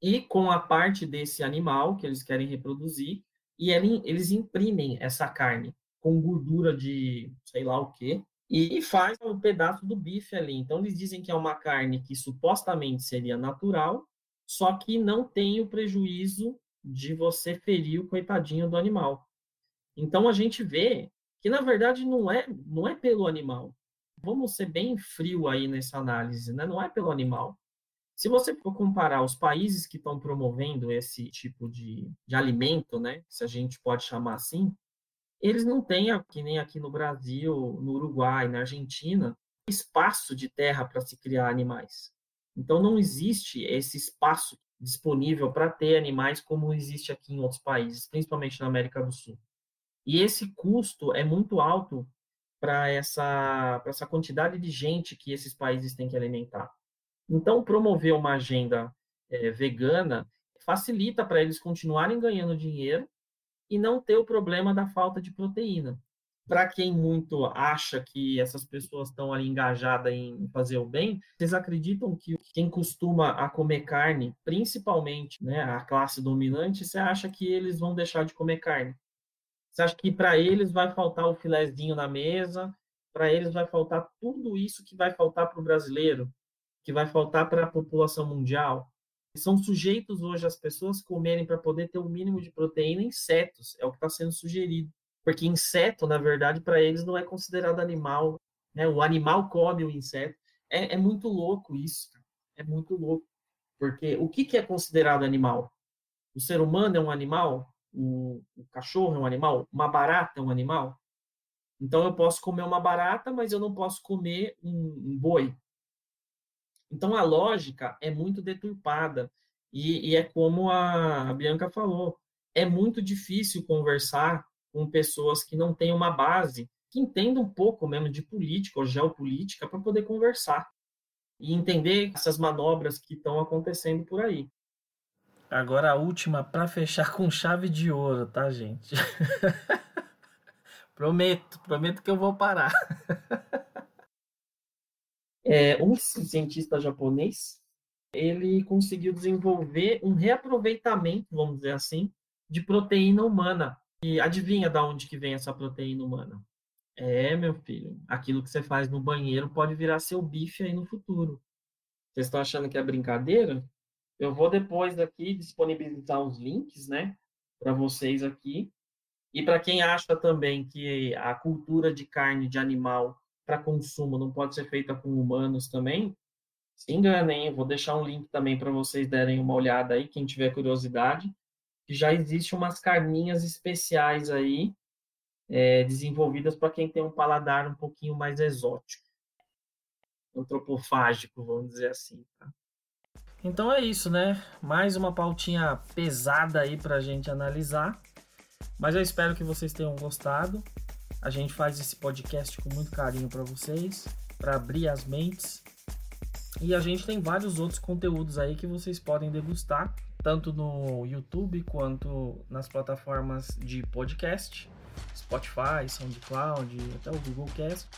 e com a parte desse animal que eles querem reproduzir, e eles imprimem essa carne com gordura de sei lá o que, e faz um pedaço do bife ali. Então, eles dizem que é uma carne que supostamente seria natural, só que não tem o prejuízo de você ferir o coitadinho do animal. Então, a gente vê que, na verdade, não é, não é pelo animal. Vamos ser bem frio aí nessa análise, né? não é pelo animal. Se você for comparar os países que estão promovendo esse tipo de, de alimento, né, se a gente pode chamar assim, eles não têm, que nem aqui no Brasil, no Uruguai, na Argentina, espaço de terra para se criar animais. Então, não existe esse espaço disponível para ter animais como existe aqui em outros países, principalmente na América do Sul. E esse custo é muito alto para essa, essa quantidade de gente que esses países têm que alimentar. Então, promover uma agenda é, vegana facilita para eles continuarem ganhando dinheiro e não ter o problema da falta de proteína. Para quem muito acha que essas pessoas estão ali engajadas em fazer o bem, vocês acreditam que quem costuma a comer carne, principalmente né, a classe dominante, você acha que eles vão deixar de comer carne? Você acha que para eles vai faltar o filézinho na mesa? Para eles vai faltar tudo isso que vai faltar para o brasileiro, que vai faltar para a população mundial? São sujeitos hoje as pessoas comerem para poder ter o um mínimo de proteína insetos, é o que está sendo sugerido. Porque inseto, na verdade, para eles não é considerado animal. Né? O animal come o inseto. É, é muito louco isso. É muito louco. Porque o que, que é considerado animal? O ser humano é um animal? O, o cachorro é um animal? Uma barata é um animal? Então eu posso comer uma barata, mas eu não posso comer um, um boi. Então, a lógica é muito deturpada. E, e é como a, Bianca falou: é muito difícil conversar com pessoas que não têm uma base, que entendam um pouco mesmo de política ou geopolítica para poder conversar e entender essas manobras que estão acontecendo por aí. Agora a última para fechar com chave de ouro, tá, gente? prometo, prometo que eu vou parar. é, um cientista japonês, ele conseguiu desenvolver um reaproveitamento, vamos dizer assim, de proteína humana. E adivinha da onde que vem essa proteína humana? É, meu filho, aquilo que você faz no banheiro pode virar seu bife aí no futuro. Vocês estão achando que é brincadeira? Eu vou depois aqui disponibilizar os links, né, para vocês aqui. E para quem acha também que a cultura de carne de animal para consumo não pode ser feita com humanos também, se enganem, vou deixar um link também para vocês derem uma olhada aí, quem tiver curiosidade, que já existe umas carninhas especiais aí, é, desenvolvidas para quem tem um paladar um pouquinho mais exótico, antropofágico, vamos dizer assim. Tá? Então é isso, né? Mais uma pautinha pesada aí para a gente analisar. Mas eu espero que vocês tenham gostado. A gente faz esse podcast com muito carinho para vocês, para abrir as mentes. E a gente tem vários outros conteúdos aí que vocês podem degustar, tanto no YouTube quanto nas plataformas de podcast, Spotify, SoundCloud, até o Google Cast.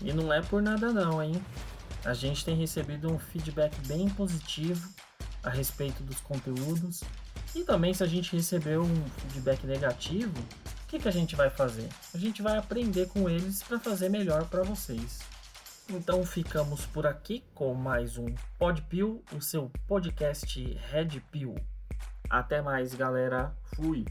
E não é por nada não, hein? A gente tem recebido um feedback bem positivo a respeito dos conteúdos. E também se a gente receber um feedback negativo, que, que a gente vai fazer? A gente vai aprender com eles para fazer melhor para vocês. Então ficamos por aqui com mais um Podpill, o seu podcast Red Pill. Até mais, galera. Fui.